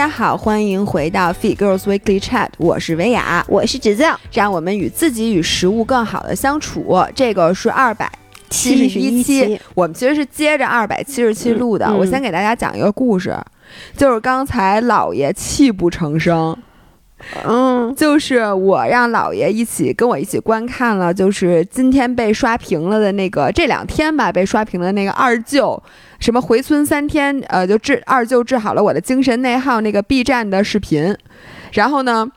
家好，欢迎回到 Fit Girls Weekly Chat，我是维雅，我是芷子，让我们与自己与食物更好的相处。这个是二百七十一期，我们其实是接着二百七十七录的。我先给大家讲一个故事，就是刚才姥爷泣不成声。嗯，就是我让姥爷一起跟我一起观看了，就是今天被刷屏了的那个，这两天吧被刷屏的那个二舅，什么回村三天，呃，就治二舅治好了我的精神内耗那个 B 站的视频，然后呢。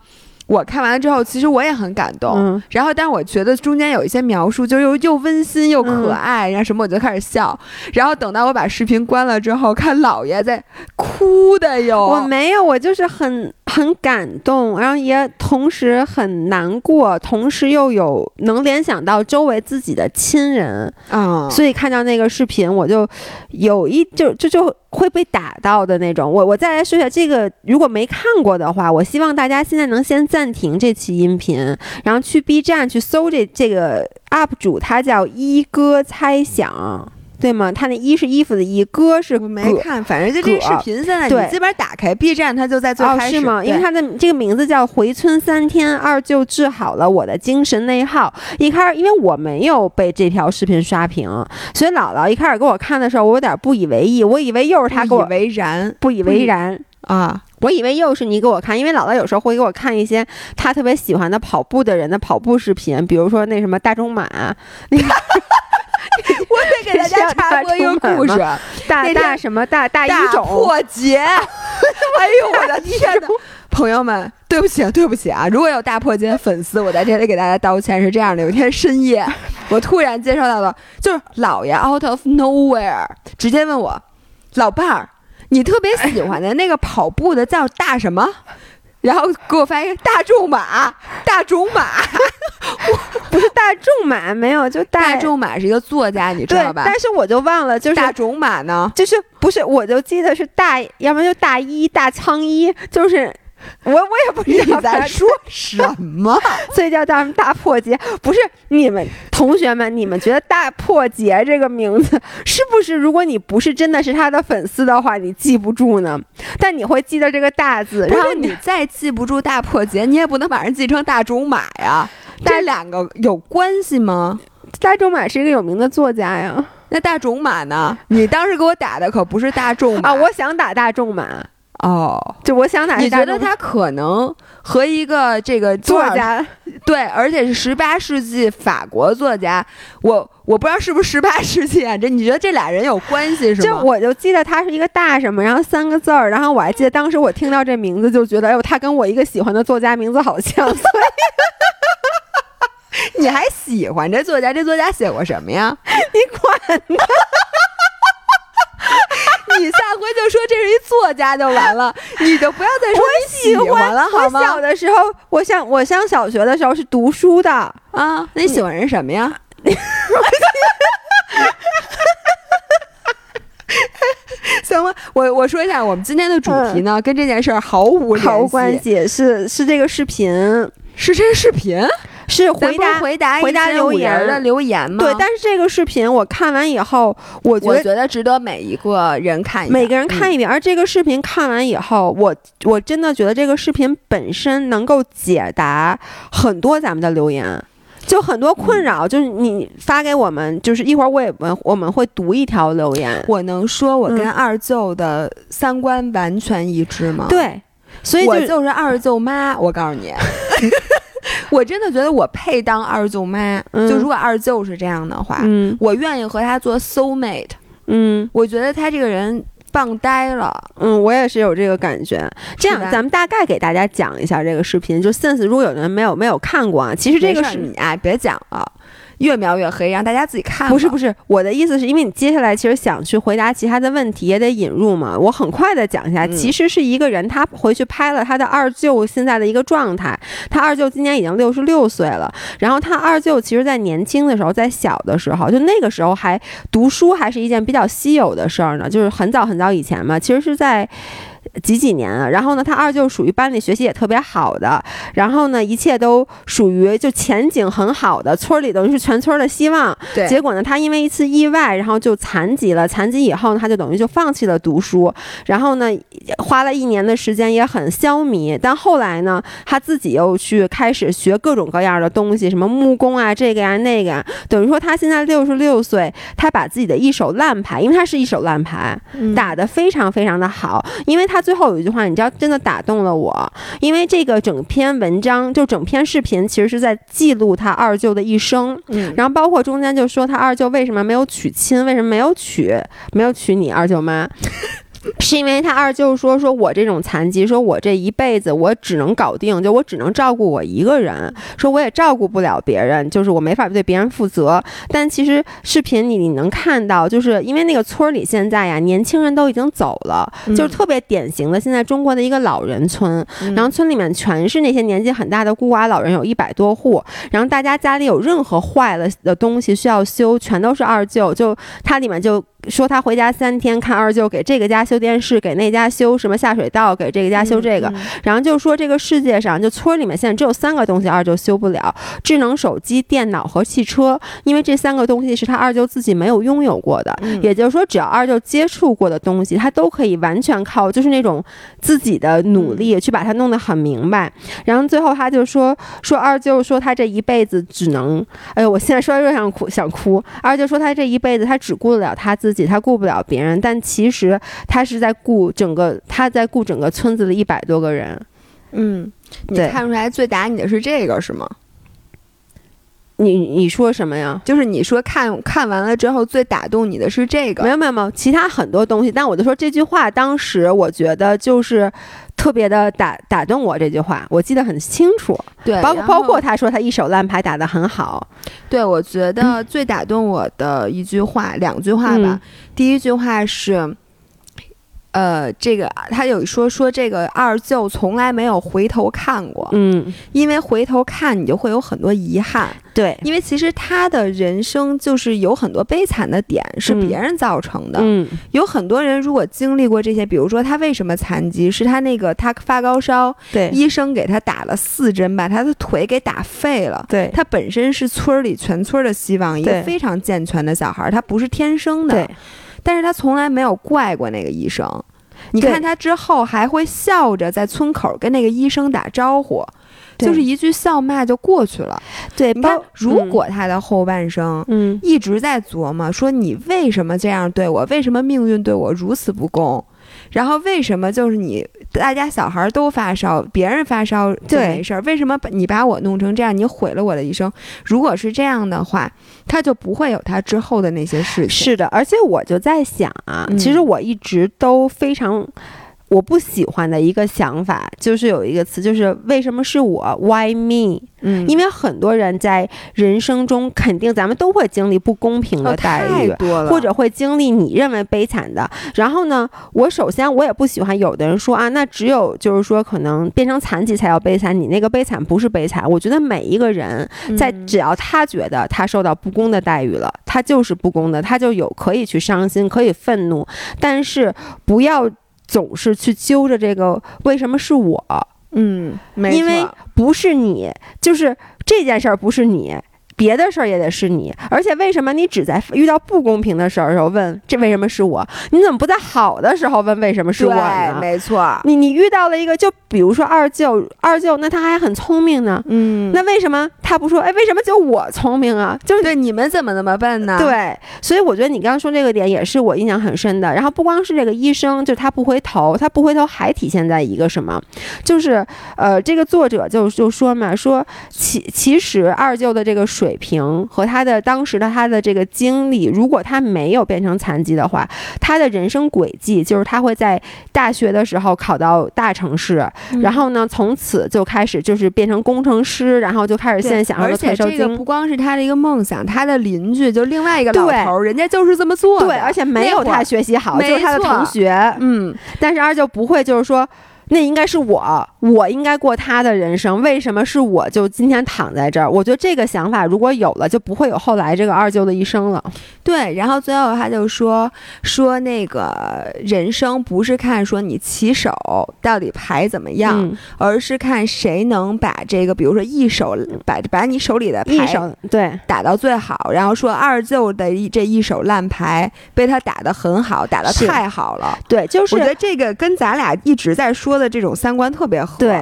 我看完了之后，其实我也很感动。然后，但是我觉得中间有一些描述，就又又温馨又可爱，然后什么我就开始笑。然后等到我把视频关了之后，看姥爷在哭的哟。我没有，我就是很很感动，然后也同时很难过，同时又有能联想到周围自己的亲人啊。所以看到那个视频，我就有一就就就。会被打到的那种。我我再来说一下这个，如果没看过的话，我希望大家现在能先暂停这期音频，然后去 B 站去搜这这个 UP 主，他叫一哥猜想。对吗？他那一是衣服的衣，歌是没看，反正就这个视频现在你基本打开 B 站，它就在最开始。是吗？因为它的这个名字叫“回村三天二舅治好了我的精神内耗”。一开始因为我没有被这条视频刷屏，所以姥姥一开始给我看的时候，我有点不以为意，我以为又是他给我不以为然，不以为然啊！我以为又是你给我看，因为姥姥有时候会给我看一些他特别喜欢的跑步的人的跑步视频，比如说那什么大中马。我得给大家插播一个 故事，大大什么大大一种破节，哎呦我的天哪！朋友们，对不起啊，对不起啊！如果有大破节粉丝，我在这里给大家道歉。是这样的，有一天深夜，我突然接收到了，就是姥爷 out of nowhere 直接问我，老伴儿，你特别喜欢的那个跑步的叫大什么？然后给我发一个大众马，大种马，不是大众马，没有，就大众马是一个作家，你知道吧？但是我就忘了，就是大种马呢，就是不是，我就记得是大，要不然就大一大仓一，就是。我我也不知道在说什么，所以叫咱们大破节。不是你们同学们，你们觉得大破节这个名字是不是？如果你不是真的是他的粉丝的话，你记不住呢？但你会记得这个大字。然后你再记不住大破节，你也不能把人记成大种马呀。这两个有关系吗？大仲马是一个有名的作家呀。那大种马呢？你当时给我打的可不是大众马啊！我想打大众马。哦，就我想哪？你觉得他可能和一个这个作家，对，而且是十八世纪法国作家，我我不知道是不是十八世纪啊？这你觉得这俩人有关系是吗？就我就记得他是一个大什么，然后三个字儿，然后我还记得当时我听到这名字就觉得，哎呦，他跟我一个喜欢的作家名字好像，所以 你还喜欢这作家？这作家写过什么呀？你管呢？你下回就说这是一作家就完了，你就不要再说你喜欢了好吗？我小的时候，我上我上小学的时候是读书的啊。那你喜欢人什么呀？行吧，我我说一下，我们今天的主题呢，跟这件事儿毫无毫无关系，是是这个视频，是这个视频。是回答回答回答留言的留言吗？对，但是这个视频我看完以后，我觉得觉得值得每一个人看，每个人看一遍。而这个视频看完以后，我我真的觉得这个视频本身能够解答很多咱们的留言，就很多困扰。就是你发给我们，就是一会儿我也我我们会读一条留言。我能说我跟二舅的三观完全一致吗？对，所以我就是二舅妈。我告诉你。我真的觉得我配当二舅妈，就如果二舅是这样的话，我愿意和他做 soul mate。嗯，我觉得他这个人棒呆了。嗯，我也是有这个感觉。这样，咱们大概给大家讲一下这个视频。就 sense，如果有人没有没有看过啊，其实这个是你啊，别讲了。越描越黑，让大家自己看。不是不是，我的意思是因为你接下来其实想去回答其他的问题，也得引入嘛。我很快的讲一下，其实是一个人他回去拍了他的二舅现在的一个状态。他二舅今年已经六十六岁了，然后他二舅其实在年轻的时候，在小的时候，就那个时候还读书，还是一件比较稀有的事儿呢。就是很早很早以前嘛，其实是在。几几年了。然后呢，他二舅属于班里学习也特别好的，然后呢，一切都属于就前景很好的，村里等于是全村的希望。对，结果呢，他因为一次意外，然后就残疾了。残疾以后呢，他就等于就放弃了读书。然后呢，花了一年的时间也很消弭。但后来呢，他自己又去开始学各种各样的东西，什么木工啊，这个呀那个呀。等于说他现在六十六岁，他把自己的一手烂牌，因为他是一手烂牌，打得非常非常的好。因为他最后有一句话，你知道，真的打动了我。因为这个整篇文章，就整篇视频，其实是在记录他二舅的一生。嗯，然后包括中间就说他二舅为什么没有娶亲，为什么没有娶，没有娶你二舅妈。是因为他二舅说说我这种残疾，说我这一辈子我只能搞定，就我只能照顾我一个人，说我也照顾不了别人，就是我没法对别人负责。但其实视频里你能看到，就是因为那个村里现在呀，年轻人都已经走了，就是特别典型的现在中国的一个老人村，然后村里面全是那些年纪很大的孤寡老人，有一百多户，然后大家家里有任何坏了的东西需要修，全都是二舅，就他里面就。说他回家三天，看二舅给这个家修电视，给那家修什么下水道，给这个家修这个，然后就说这个世界上就村里面现在只有三个东西二舅修不了：智能手机、电脑和汽车，因为这三个东西是他二舅自己没有拥有过的。也就是说，只要二舅接触过的东西，他都可以完全靠就是那种自己的努力去把它弄得很明白。然后最后他就说说二舅说他这一辈子只能，哎呦，我现在说又想哭想哭。二舅说他这一辈子他只顾得了他自。己他顾不了别人，但其实他是在顾整个，他在顾整个村子的一百多个人。嗯，你看出来最打你的是这个是吗？你你说什么呀？就是你说看看完了之后最打动你的是这个？没有没有没有，其他很多东西。但我就说这句话，当时我觉得就是特别的打打动我。这句话我记得很清楚。对，包包括他说他一手烂牌打得很好。对，我觉得最打动我的一句话，两句话吧。第一句话是。呃，这个他有说说这个二舅从来没有回头看过，嗯，因为回头看你就会有很多遗憾，对，因为其实他的人生就是有很多悲惨的点是别人造成的，嗯，有很多人如果经历过这些，比如说他为什么残疾，是他那个他发高烧，对，医生给他打了四针，把他的腿给打废了，对，他本身是村里全村的希望，一个非常健全的小孩，他不是天生的，对。但是他从来没有怪过那个医生，你看他之后还会笑着在村口跟那个医生打招呼，就是一句笑骂就过去了。对，你看，如果他的后半生，嗯，一直在琢磨说你为什么这样对我，为什么命运对我如此不公。然后为什么就是你大家小孩都发烧，别人发烧就没事儿？为什么你把我弄成这样？你毁了我的一生。如果是这样的话，他就不会有他之后的那些事情。是的，而且我就在想啊，其实我一直都非常。我不喜欢的一个想法就是有一个词，就是为什么是我？Why me？嗯，因为很多人在人生中肯定咱们都会经历不公平的待遇，或者会经历你认为悲惨的。然后呢，我首先我也不喜欢有的人说啊，那只有就是说可能变成残疾才叫悲惨，你那个悲惨不是悲惨。我觉得每一个人在只要他觉得他受到不公的待遇了，他就是不公的，他就有可以去伤心，可以愤怒，但是不要。总是去揪着这个，为什么是我？嗯，因为不是你，就是这件事儿不是你。别的事儿也得是你，而且为什么你只在遇到不公平的事儿时候问这为什么是我？你怎么不在好的时候问为什么是我呢？没错，你你遇到了一个，就比如说二舅，二舅那他还很聪明呢，嗯，那为什么他不说？哎，为什么就我聪明啊？就是对你们怎么那么笨呢？对，所以我觉得你刚刚说这个点也是我印象很深的。然后不光是这个医生，就他不回头，他不回头还体现在一个什么？就是呃，这个作者就就说嘛，说其其实二舅的这个水。平和他的当时的他的这个经历，如果他没有变成残疾的话，他的人生轨迹就是他会在大学的时候考到大城市，然后呢，从此就开始就是变成工程师，然后就开始现在享受退休金。而且这个不光是他的一个梦想，他的邻居就另外一个老头，人家就是这么做的。对，而且没有他学习好，就是他的同学。嗯，但是二舅不会就是说。那应该是我，我应该过他的人生，为什么是我就今天躺在这儿？我觉得这个想法如果有了，就不会有后来这个二舅的一生了。对，然后最后他就说说那个人生不是看说你起手到底牌怎么样，嗯而是看谁能把这个，比如说一手把把你手里的牌手对打到最好，然后说二舅的一这一手烂牌被他打得很好，打得太好了。对，就是我觉得这个跟咱俩一直在说的的这种三观特别合。对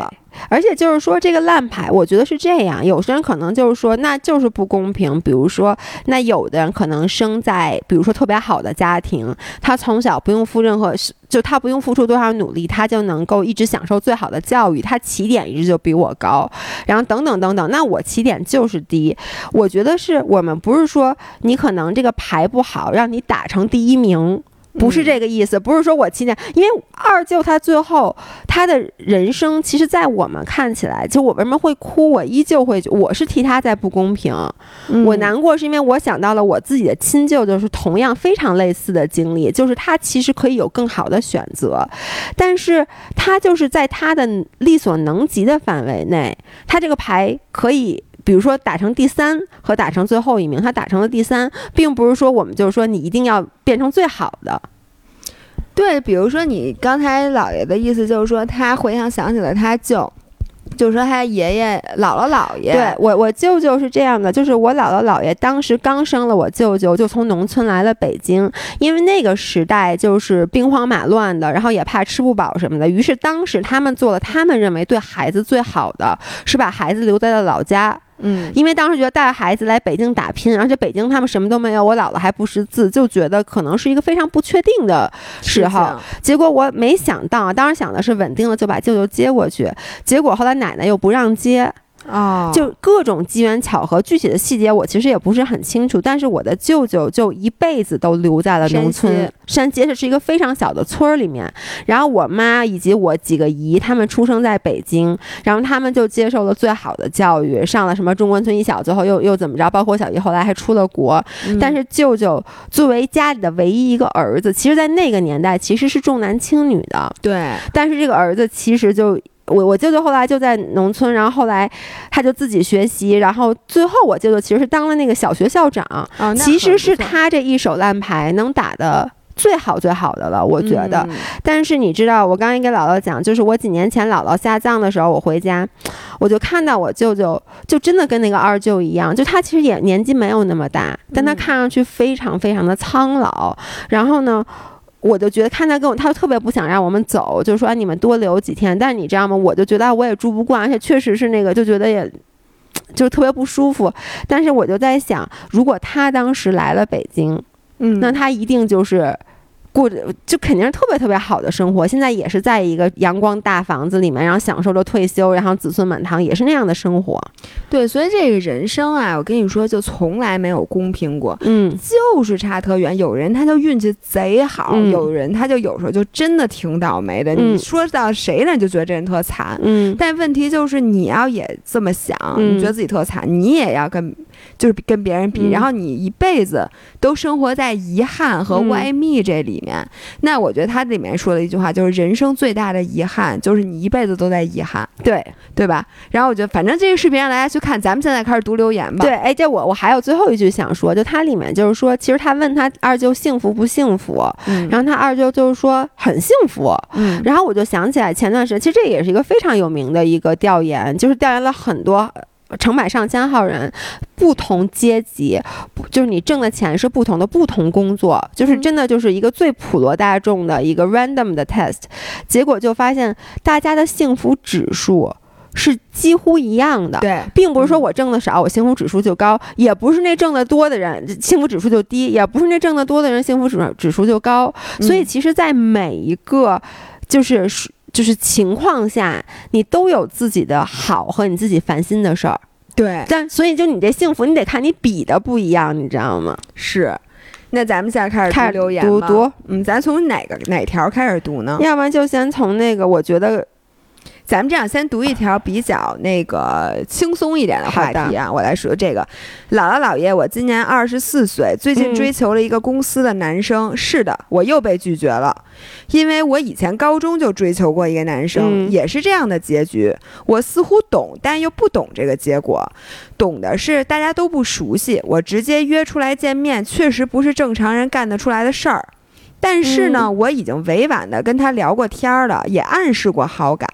而且就是说，这个烂牌，我觉得是这样。有些人可能就是说，那就是不公平。比如说，那有的人可能生在，比如说特别好的家庭，他从小不用付任何，就他不用付出多少努力，他就能够一直享受最好的教育，他起点一直就比我高，然后等等等等。那我起点就是低。我觉得是我们不是说你可能这个牌不好，让你打成第一名。不是这个意思，不是说我起点，因为二舅他最后他的人生，其实，在我们看起来，就我为什么会哭，我依旧会，我是替他在不公平，嗯我难过是因为我想到了我自己的亲舅，就是同样非常类似的经历，就是他其实可以有更好的选择，但是他就是在他的力所能及的范围内，他这个牌可以。比如说打成第三和打成最后一名，他打成了第三，并不是说我们就是说你一定要变成最好的，对，比如说你刚才姥爷的意思就是说，他回想想起了他舅，就是说他爷爷、姥姥、姥爷，对我，我舅舅是这样的，就是我姥姥姥爷当时刚生了我舅舅，就从农村来了北京，因为那个时代就是兵荒马乱的，然后也怕吃不饱什么的，于是当时他们做了他们认为对孩子最好的，是把孩子留在了老家。嗯，因为当时觉得带孩子来北京打拼，而且北京他们什么都没有，我姥姥还不识字，就觉得可能是一个非常不确定的时候。结果我没想到啊，当时想的是稳定了就把舅舅接过去，结果后来奶奶又不让接，哦，就各种机缘巧合，具体的细节我其实也不是很清楚。但是我的舅舅就一辈子都留在了农村山街是一个非常小的村儿里面。然后我妈以及我几个姨，他们出生在北京，然后他们就接受了最好的教育，上了什么中关村一小，最后又又怎么着？包括我小姨后来还出了国。嗯但是舅舅作为家里的唯一一个儿子，其实，在那个年代其实是重男轻女的。对，但是这个儿子其实就我我舅舅后来就在农村，然后后来他就自己学习，然后最后我舅舅其实是当了那个小学校长，哦，其实是他这一手烂牌能打的。最好最好的了，我觉得。嗯但是你知道，我刚才跟姥姥讲，就是我几年前姥姥下葬的时候，我回家，我就看到我舅舅，就真的跟那个二舅一样，就他其实也年纪没有那么大，但他嗯看上去非常非常的苍老。然后呢，我就觉得看他跟我，他就特别不想让我们走，就说、啊、你们多留几天。但你知道吗？我就觉得啊我也住不惯，而且确实是那个，就觉得也。就是特别不舒服，但是我就在想，如果他当时来了北京，嗯，那他一定就是过着就肯定是特别特别好的生活。现在也是在一个阳光大房子里面，然后享受着退休，然后子孙满堂，也是那样的生活。对，所以这个人生啊，我跟你说，就从来没有公平过。嗯，就是差特远，有人他就运气贼好，嗯有人他就有时候就真的挺倒霉的。嗯你说到谁呢，就觉得这人特惨。嗯，但问题就是，你要也这么想，嗯你觉得自己特惨，你也要跟，就是跟别人比，嗯然后你一辈子都生活在遗憾和嗯歪蜜这里面。那我觉得他里面说的一句话，就是人生最大的遗憾就是你一辈子都在遗憾，对对吧？然后我觉得，反正这个视频让大家去看，咱们现在开始读留言吧。对，哎，这我我还有最后一句想说，就它里面就是说，其实他问他二舅幸福不幸福，嗯，然后他二舅就是说很幸福。嗯，然后我就想起来前段时间，其实这也是一个非常有名的一个调研，就是调研了很多。呃成百上千号人，不同阶级，不就是你挣的钱是不同的，不同工作，就是嗯真的就是一个最普罗大众的一个 random 的 test，结果就发现大家的幸福指数是几乎一样的。对，并不是说我挣的少，我幸福指数就高，也不是那挣得多的人幸福指数就低，也不是那挣得多的人幸福指指数就高。所以嗯其实，在每一个就是就是情况下，你都有自己的好和你自己烦心的事儿。对但所以就你这幸福，你得看你比的不一样，你知道吗？是。那咱们现在开始开始留言吧读读，嗯，咱从哪个哪条开始读呢？要不然就先从那个，我觉得咱们这样先读一条比较那个轻松一点的话题啊，我来说这个。姥姥姥爷，我今年二十四岁，最近追求了一个公司的男生。是的，我又被拒绝了，因为我以前高中就追求过一个男生，也是这样的结局。我似乎懂，但又不懂这个结果。懂的是大家都不熟悉，我直接约出来见面，确实不是正常人干得出来的事儿。但是呢，我已经委婉的跟他聊过天儿了，也暗示过好感。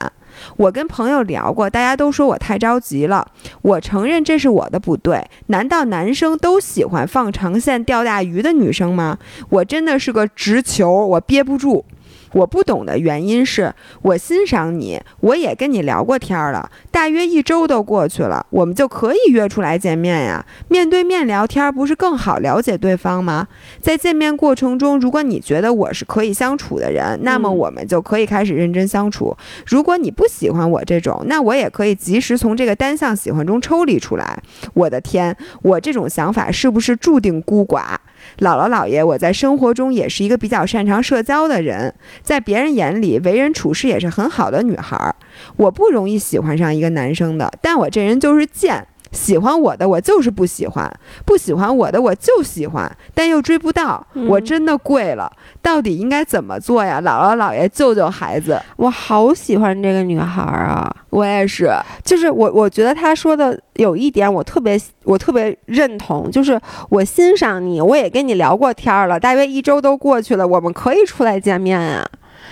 我跟朋友聊过，大家都说我太着急了。我承认这是我的不对。难道男生都喜欢放长线钓大鱼的女生吗？我真的是个直球，我憋不住。我不懂的原因是我欣赏你，我也跟你聊过天儿了，大约一周都过去了，我们就可以约出来见面呀。面对面聊天不是更好了解对方吗？在见面过程中，如果你觉得我是可以相处的人，那么我们就可以开始认真相处。如果你不喜欢我这种，那我也可以及时从这个单向喜欢中抽离出来。我的天，我这种想法是不是注定孤寡？姥姥姥爷，我在生活中也是一个比较擅长社交的人，在别人眼里为人处事也是很好的女孩。我不容易喜欢上一个男生的，但我这人就是贱。喜欢我的我就是不喜欢，不喜欢我的我就喜欢，但又追不到，我真的跪了。到底应该怎么做呀？姥姥姥爷，救救孩子！我好喜欢这个女孩啊！我也是，就是我，我觉得她说的有一点我特别，我特别认同，就是我欣赏你，我也跟你聊过天了，大约一周都过去了，我们可以出来见面啊，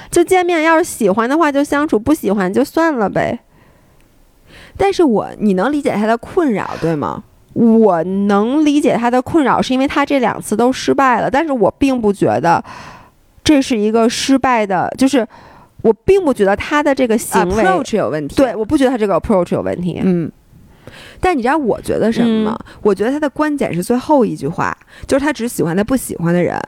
就见面，要是喜欢的话就相处，不喜欢就算了呗。但是我你能理解他的困扰对吗？我能理解他的困扰，是因为他这两次都失败了。但是我并不觉得这是一个失败的，就是我并不觉得他的这个行为 approach 有问题。对，我不觉得他这个 approach 有问题。嗯。但你知道我觉得什么吗？我觉得他的观点是最后一句话，就是他只喜欢他不喜欢的人。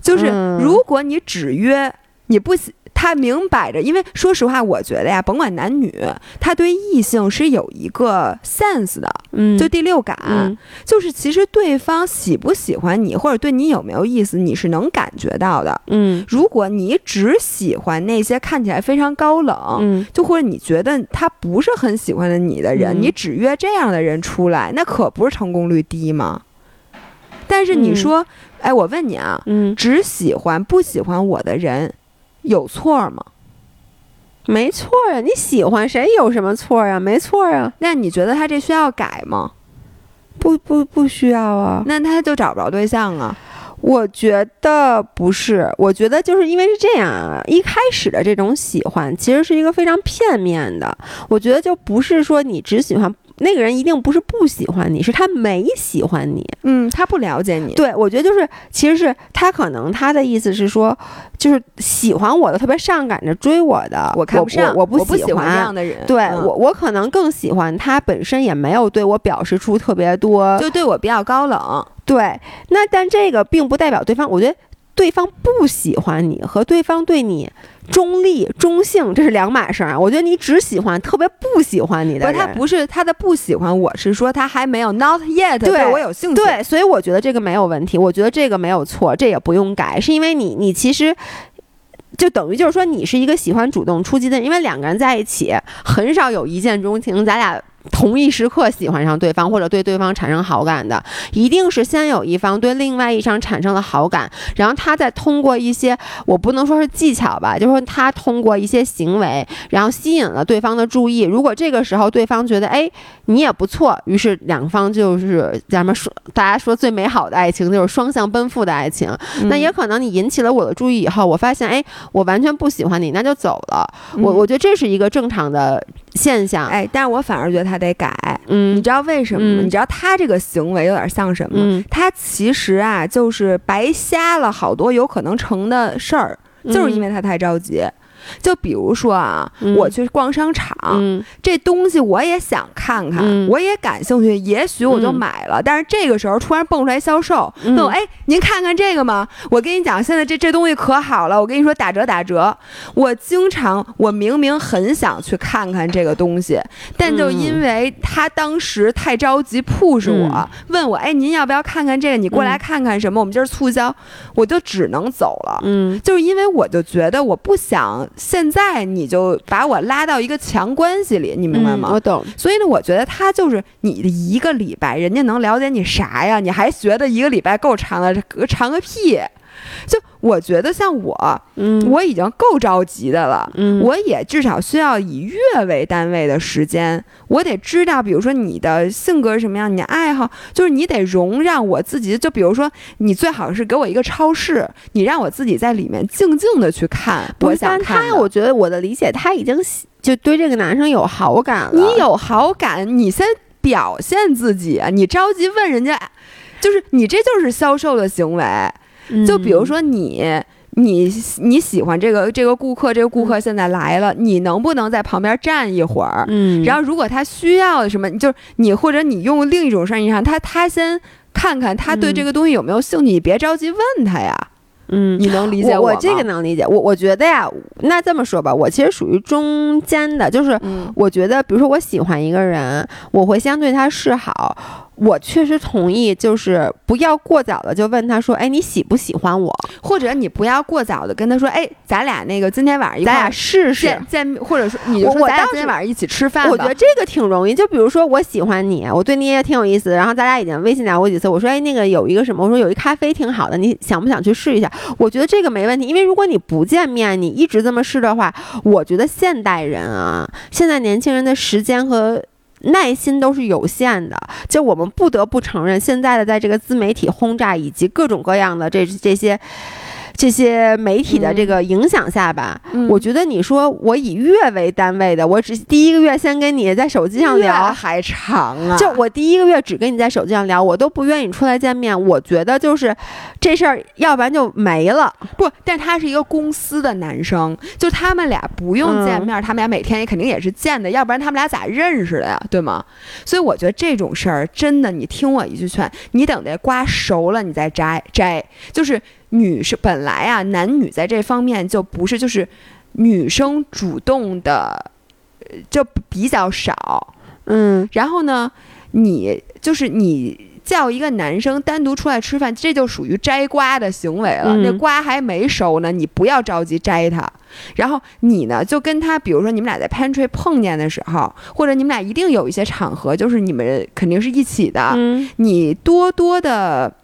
就是如果你只约你不喜。他明摆着，因为说实话，我觉得呀，甭管男女，他对异性是有一个 sense 的，嗯，就第六感，就是其实对方喜不喜欢你，或者对你有没有意思，你是能感觉到的，嗯。如果你只喜欢那些看起来非常高冷，嗯，就或者你觉得他不是很喜欢的你的人，你只约这样的人出来，那可不是成功率低吗？但是你说，哎，我问你啊，嗯，只喜欢不喜欢我的人。有错吗？没错呀，你喜欢谁有什么错呀？没错呀。那你觉得他这需要改吗？不不不需要啊。那他就找不着对象啊？我觉得不是，我觉得就是因为是这样啊。一开始的这种喜欢其实是一个非常片面的。我觉得就不是说你只喜欢。那个人一定不是不喜欢你，是他没喜欢你。嗯，他不了解你。对，我觉得就是，其实是他可能他的意思是说，就是喜欢我的，特别上赶着追我的，我看不上，我不喜欢这样的人。对我，我可能更喜欢他本身也没有对我表示出特别多，就对我比较高冷。对，那但这个并不代表对方，我觉得对方不喜欢你和对方对你。中立、中性，这是两码事儿啊！我觉得你只喜欢特别不喜欢你的人，他不是他的不喜欢，我是说他还没有 not yet 对我有兴趣。对，所以我觉得这个没有问题，我觉得这个没有错，这也不用改，是因为你，你其实就等于就是说你是一个喜欢主动出击的人，因为两个人在一起很少有一见钟情，咱俩。同一时刻喜欢上对方或者对对方产生好感的，一定是先有一方对另外一方产生了好感，然后他再通过一些我不能说是技巧吧，就是说他通过一些行为，然后吸引了对方的注意。如果这个时候对方觉得哎你也不错，于是两方就是咱们说大家说最美好的爱情就是双向奔赴的爱情。那也可能你引起了我的注意以后，我发现哎我完全不喜欢你，那就走了。我我觉得这是一个正常的现象。哎，但是我反而觉得他。得改，嗯，你知道为什么吗？你知道他这个行为有点像什么？他其实啊，就是白瞎了好多有可能成的事儿，就是因为他太着急。就比如说啊，我去逛商场，这东西我也想看看，我也感兴趣，也许我就买了。但是这个时候突然蹦出来销售，问我：“哎，您看看这个吗？”我跟你讲，现在这这东西可好了，我跟你说打折打折。我经常，我明明很想去看看这个东西，但就因为他当时太着急 push 我，问我：“哎，您要不要看看这个？你过来看看什么？我们今儿促销。”我就只能走了。嗯，就是因为我就觉得我不想。现在你就把我拉到一个强关系里，你明白吗？嗯我懂。所以呢，我觉得他就是你的一个礼拜，人家能了解你啥呀？你还觉得一个礼拜够长的，长个屁！就我觉得像我，嗯，我已经够着急的了。嗯我也至少需要以月为单位的时间，我得知道，比如说你的性格是什么样，你的爱好，就是你得容让我自己。就比如说，你最好是给我一个超市，你让我自己在里面静静的去看我不是，但他，想看的。我觉得我的理解，他已经喜就对这个男生有好感了。你有好感，你先表现自己啊！你着急问人家，就是你这就是销售的行为。嗯，就比如说你。你你喜欢这个这个顾客，这个顾客现在来了，你能不能在旁边站一会儿？嗯，然后如果他需要什么，就是你或者你用另一种声音上，他他先看看他对这个东西有没有兴趣，你别着急问他呀。嗯，你能理解我我这个能理解。我我觉得呀，那这么说吧，我其实属于中间的，就是嗯我觉得，比如说我喜欢一个人，我会先对他示好。我确实同意，就是不要过早的就问他说：“哎，你喜不喜欢我？或者你不要过早的跟他说，哎，咱俩那个今天晚上一咱俩块儿试试。”见见，或者说你就我说咱俩今天晚上一起吃饭吧。我觉得这个挺容易，就比如说我喜欢你，我对你也挺有意思，然后咱俩已经微信聊过几次。我说，哎，那个有一个什么，我说有一咖啡挺好的，你想不想去试一下？我觉得这个没问题，因为如果你不见面，你一直这么试的话，我觉得现代人啊，现在年轻人的时间和。耐心都是有限的，就我们不得不承认，现在的在这个自媒体轰炸以及各种各样的这这些这些媒体的这个影响下吧，嗯我觉得你说我以月为单位的，我只第一个月先跟你在手机上聊，还长啊，就我第一个月只跟你在手机上聊，我都不愿意出来见面。我觉得就是这事儿，要不然就没了。不，但他是一个公司的男生，就他们俩不用见面，他们俩每天也肯定也是见的，要不然他们俩咋认识的呀？对吗？所以我觉得这种事儿真的，你听我一句劝，你等这瓜熟了你再摘摘。就是女生本来啊，男女在这方面就不是，就是女生主动的呃就比较少。嗯然后呢，你就是你叫一个男生单独出来吃饭，这就属于摘瓜的行为了。嗯那瓜还没熟呢，你不要着急摘它。然后你呢，就跟他，比如说你们俩在 pantry 碰见的时候，或者你们俩一定有一些场合，就是你们肯定是一起的，嗯你多多的。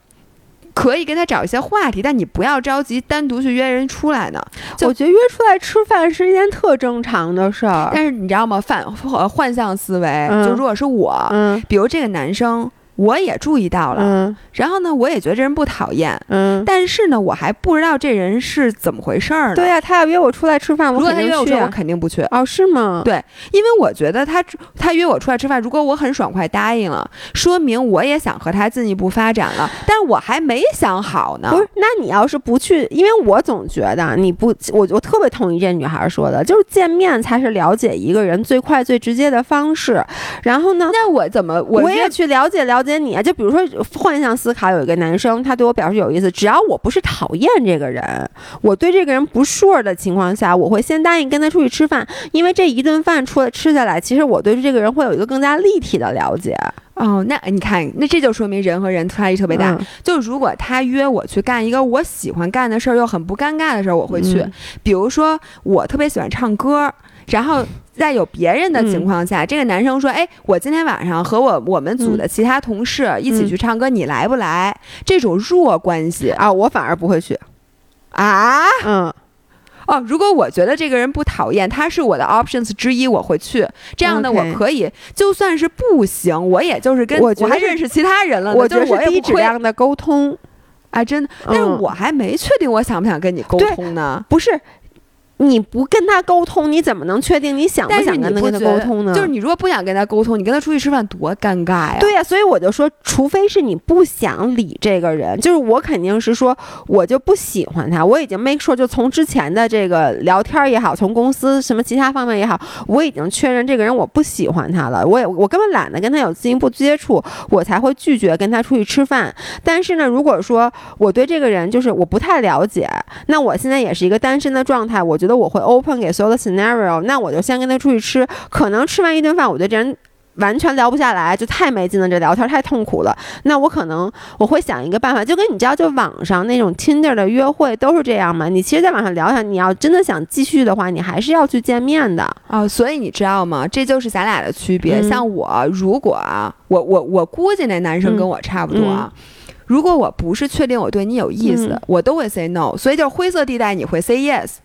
可以跟他找一些话题，但你不要着急单独去约人出来呢。我觉得约出来吃饭是一件特正常的事儿。但是你知道吗？反呃幻象思维，嗯就如果是我，嗯比如这个男生，我也注意到了，嗯然后呢，我也觉得这人不讨厌，嗯，但是呢，我还不知道这人是怎么回事儿呢。对呀、他要约我出来吃饭，我肯定去啊。约我肯定不去。哦，是吗？对因为我觉得他他约我出来吃饭，如果我很爽快答应了，说明我也想和他进一步发展了，但我还没想好呢。不是，那你要是不去，因为我总觉得你不，我我特别同意这女孩说的，就是见面才是了解一个人最快最直接的方式。然后呢，那我怎么我也去了解了解你啊。就比如说幻象思考，有一个男生他对我表示有意思，只要我不是讨厌这个人，我对这个人不 sure 的情况下，我会先答应跟他出去吃饭，因为这一顿饭出来吃下来，其实我对这个人会有一个更加立体的了解。哦，那你看，那这就说明人和人差异特别大。嗯就如果他约我去干一个我喜欢干的事儿，又很不尴尬的事儿，我会去。嗯比如说，我特别喜欢唱歌，然后在有别人的情况下，这个男生说：“哎，我今天晚上和我我们组的其他同事一起去唱歌，你来不来？”这种弱关系啊，我反而不会去。啊，嗯，哦，如果我觉得这个人不讨厌，他是我的 options 之一，我会去。这样的我可以，就算是不行，我也就是跟我还认识其他人了，我觉得就是低质量的沟通，啊，真的。但是嗯我还没确定我想不想跟你沟通呢。不是。你不跟他沟通，你怎么能确定你想不想跟他沟通呢？就是你如果不想跟他沟通，你跟他出去吃饭多尴尬呀。对呀、所以我就说，除非是你不想理这个人，就是我肯定是说，我就不喜欢他，我已经 make sure 就从之前的这个聊天也好，从公司什么其他方面也好，我已经确认这个人我不喜欢他了，我也我根本懒得跟他有进一步接触，我才会拒绝跟他出去吃饭。但是呢，如果说我对这个人就是我不太了解，那我现在也是一个单身的状态，我觉得我会 open 给所有的 scenario，那我就先跟他出去吃，可能吃完一顿饭，我对这人完全聊不下来，就太没劲了，这聊天太痛苦了。那我可能我会想一个办法，就跟你知道，就网上那种 Tinder 的约会都是这样嘛。你其实，在网上聊下，你要真的想继续的话，你还是要去见面的啊。所以你知道吗？这就是咱俩的区别。像我，如果啊，我我我估计那男生跟我差不多。如果我不是确定我对你有意思，我都会 say no。所以就是灰色地带，你会 say yes。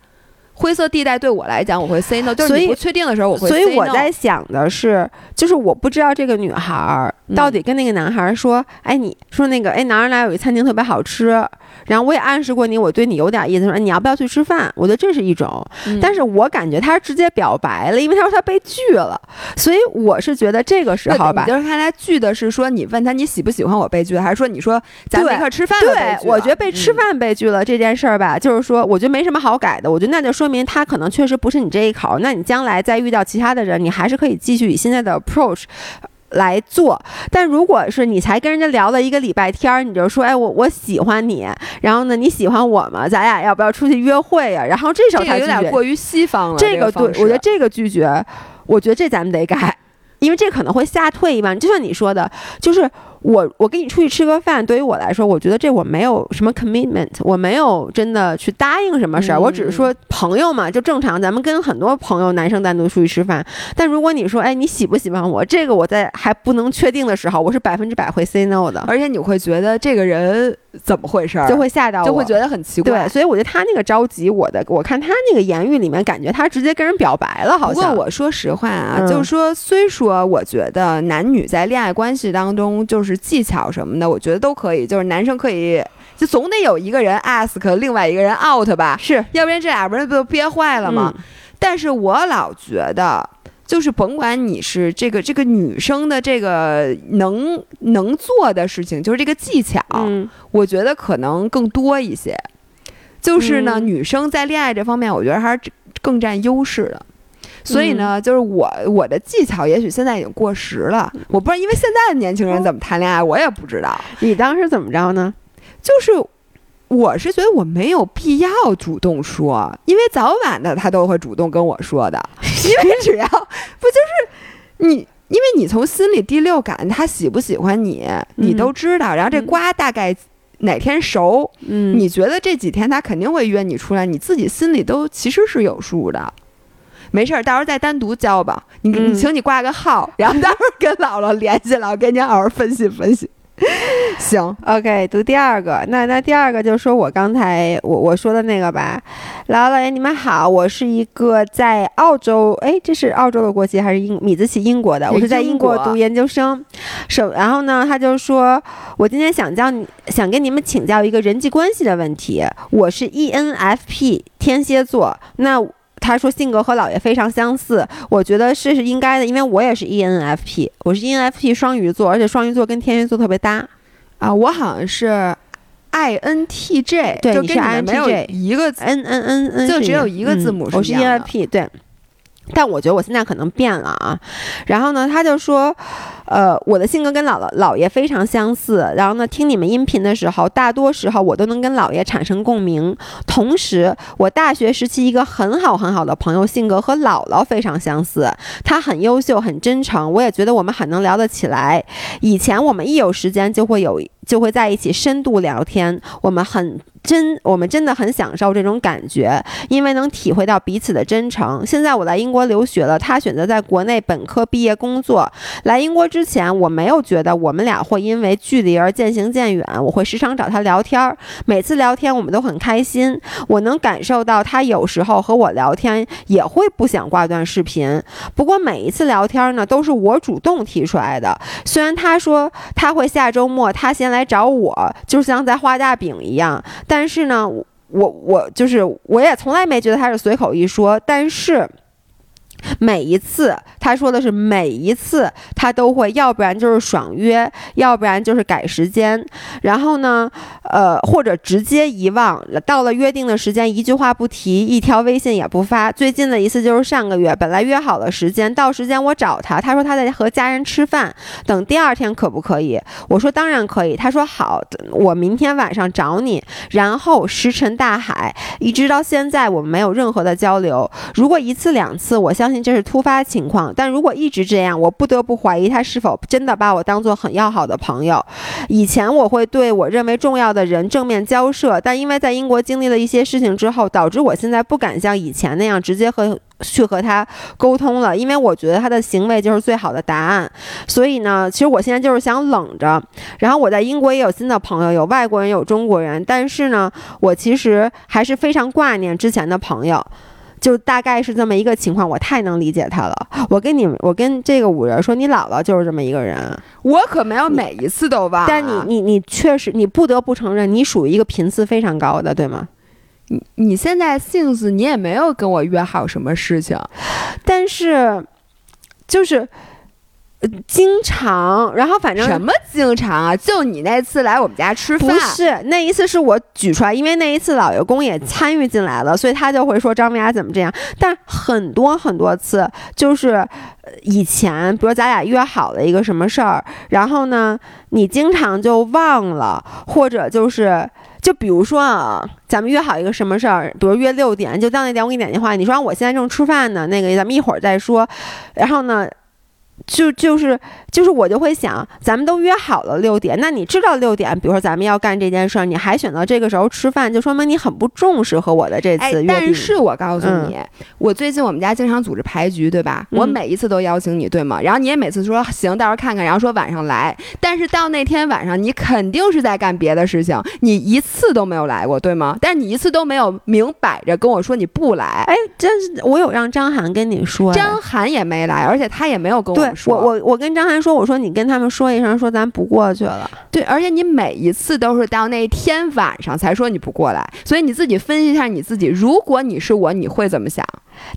灰色地带对我来讲，我会 say no。就是你不确定的时候，我会。所以我在想的是，就是我不知道这个女孩到底跟那个男孩说，哎，你说那个，哎，哪儿哪儿有一餐厅特别好吃。然后我也暗示过你，我对你有点意思，说你要不要去吃饭？我觉得这是一种，但是我感觉他直接表白了，因为他说他被拒了，所以我是觉得这个时候吧，就是他来拒的是说你问他你喜不喜欢我被拒，还是说你说咱们一块吃饭对，我觉得被吃饭被拒了这件事儿吧，就是说我觉得没什么好改的，我觉得那就说明他可能确实不是你这一口，那你将来再遇到其他的人，你还是可以继续以现在的 approach。来做，但如果是你才跟人家聊了一个礼拜天儿，你就说，哎，我我喜欢你，然后呢，你喜欢我吗？咱俩要不要出去约会呀？然后这时候他有点过于西方了。这个对，我觉得这个拒绝，我觉得这咱们得改，因为这可能会吓退一般。就像你说的，就是。我我跟你出去吃个饭，对于我来说，我觉得这我没有什么 commitment，我没有真的去答应什么事儿，我只是说朋友嘛，就正常，咱们跟很多朋友男生单独出去吃饭。但如果你说，哎，你喜不喜欢我？这个我在还不能确定的时候，我是百分之百会 say no 的。而且你会觉得这个人怎么回事儿，就会吓到我，就会觉得很奇怪。对，所以我觉得他那个着急，我的我看他那个言语里面，感觉他直接跟人表白了，好像。不过我说实话啊，就是说，虽说我觉得男女在恋爱关系当中，就是技巧什么。的我觉得都可以，就是男生可以，就总得有一个人 ask，另外一个人 out 吧，是要不然这俩不是不憋坏了吗？但是我老觉得，就是甭管你是这个这个女生的这个能能做的事情，就是这个技巧，我觉得可能更多一些。就是呢，女生在恋爱这方面，我觉得还是更占优势的。所以呢，就是我我的技巧也许现在已经过时了，我不知道，因为现在的年轻人怎么谈恋爱，我也不知道。你当时怎么着呢？就是我是觉得我没有必要主动说，因为早晚的他都会主动跟我说的。因为只要不就是你，因为你从心里第六感，他喜不喜欢你，你都知道。然后这瓜大概哪天熟，嗯，你觉得这几天他肯定会约你出来，你自己心里都其实是有数的。没事儿，到时候再单独交吧。你你请你挂个号，然后到时候跟姥姥联系了，跟您好好分析分析。行，OK，读第二个。那那第二个就是说我刚才我我说的那个吧。姥姥姥爷你们好，我是一个在澳洲，哎，这是澳洲的国籍还是英米字旗英国的？我是在英国读研究生。首然后呢，他就说我今天想教你，想跟你们请教一个人际关系的问题。我是 ENFP 天蝎座，那。他说性格和姥爷非常相似，我觉得是是应该的，因为我也是 ENFP，我是 ENFP 双鱼座，而且双鱼座跟天蝎座特别搭啊。我好像是 INTJ，对，你是 INTJ，一个 N N N N，就只有一个字母是我是 ENFP，对。但我觉得我现在可能变了啊。然后呢，他就说。呃，我的性格跟姥姥姥爷非常相似，然后呢，听你们音频的时候，大多时候我都能跟姥爷产生共鸣。同时，我大学时期一个很好很好的朋友，性格和姥姥非常相似，他很优秀，很真诚，我也觉得我们很能聊得起来。以前我们一有时间就会有就会在一起深度聊天，我们很。真，我们真的很享受这种感觉，因为能体会到彼此的真诚。现在我来英国留学了，他选择在国内本科毕业工作。来英国之前，我没有觉得我们俩会因为距离而渐行渐远。我会时常找他聊天儿，每次聊天我们都很开心。我能感受到他有时候和我聊天也会不想挂断视频。不过每一次聊天呢，都是我主动提出来的。虽然他说他会下周末他先来找我，就像在画大饼一样。但是呢，我我就是我也从来没觉得他是随口一说，但是。每一次他说的是每一次他都会，要不然就是爽约，要不然就是改时间，然后呢，呃，或者直接遗忘，到了约定的时间一句话不提，一条微信也不发。最近的一次就是上个月，本来约好了时间，到时间我找他，他说他在和家人吃饭，等第二天可不可以？我说当然可以。他说好，我明天晚上找你。然后石沉大海，一直到现在我们没有任何的交流。如果一次两次，我相信。这是突发情况。但如果一直这样，我不得不怀疑他是否真的把我当做很要好的朋友。以前我会对我认为重要的人正面交涉，但因为在英国经历了一些事情之后，导致我现在不敢像以前那样直接和。去和他沟通了，因为我觉得他的行为就是最好的答案。所以呢，其实我现在就是想冷着。然后我在英国也有新的朋友，有外国人，有中国人。但是呢，我其实还是非常挂念之前的朋友。就大概是这么一个情况，我太能理解他了。我跟你，我跟这个五人说，你姥姥就是这么一个人。我可没有每一次都忘。但你，你，你确实，你不得不承认，你属于一个频次非常高的，对吗？你你现在性子，你也没有跟我约好什么事情，但是就是经常，然后反正什么经常啊？就你那次来我们家吃饭，不是那一次是我举出来，因为那一次老爷公也参与进来了，所以他就会说张明雅怎么这样。但很多很多次，就是以前，比如咱俩约好了一个什么事儿，然后呢，你经常就忘了，或者就是。就比如说啊，咱们约好一个什么事儿，比如约六点，就到那点我给你打电话，你说我现在正吃饭呢，那个咱们一会儿再说，然后呢。就就是就是我就会想，咱们都约好了六点，那你知道六点，比如说咱们要干这件事儿，你还选择这个时候吃饭，就说明你很不重视和我的这次约定。但是我告诉你，我最近我们家经常组织牌局，对吧？我每一次都邀请你，对吗？然后你也每次说行，到时候看看，然后说晚上来。但是到那天晚上，你肯定是在干别的事情，你一次都没有来过，对吗？但是你一次都没有明摆着跟我说你不来。哎，真是我有让张涵跟你说，张涵也没来，而且他也没有跟我。我我我跟张涵说，我说你跟他们说一声，说咱不过去了。对，而且你每一次都是到那天晚上才说你不过来，所以你自己分析一下你自己，如果你是我，你会怎么想？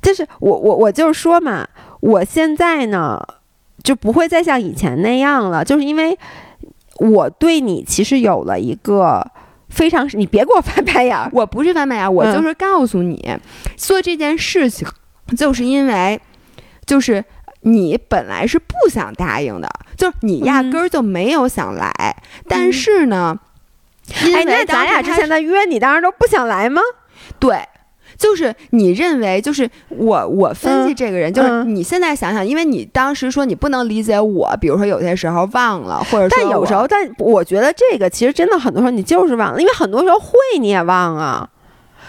就是我我我就是说嘛，我现在呢就不会再像以前那样了，就是因为我对你其实有了一个非常，你别给我翻白眼儿，我不是翻白眼儿，我就是告诉你，做这件事情就是因为就是。你本来是不想答应的，就是你压根儿就没有想来。但是呢，哎，那咱俩之前的约，你当时都不想来吗？对，就是你认为，就是我我分析这个人，就是你现在想想，因为你当时说你不能理解我，比如说有些时候忘了，或者但有时候，但我觉得这个其实真的很多时候你就是忘了，因为很多时候会你也忘啊。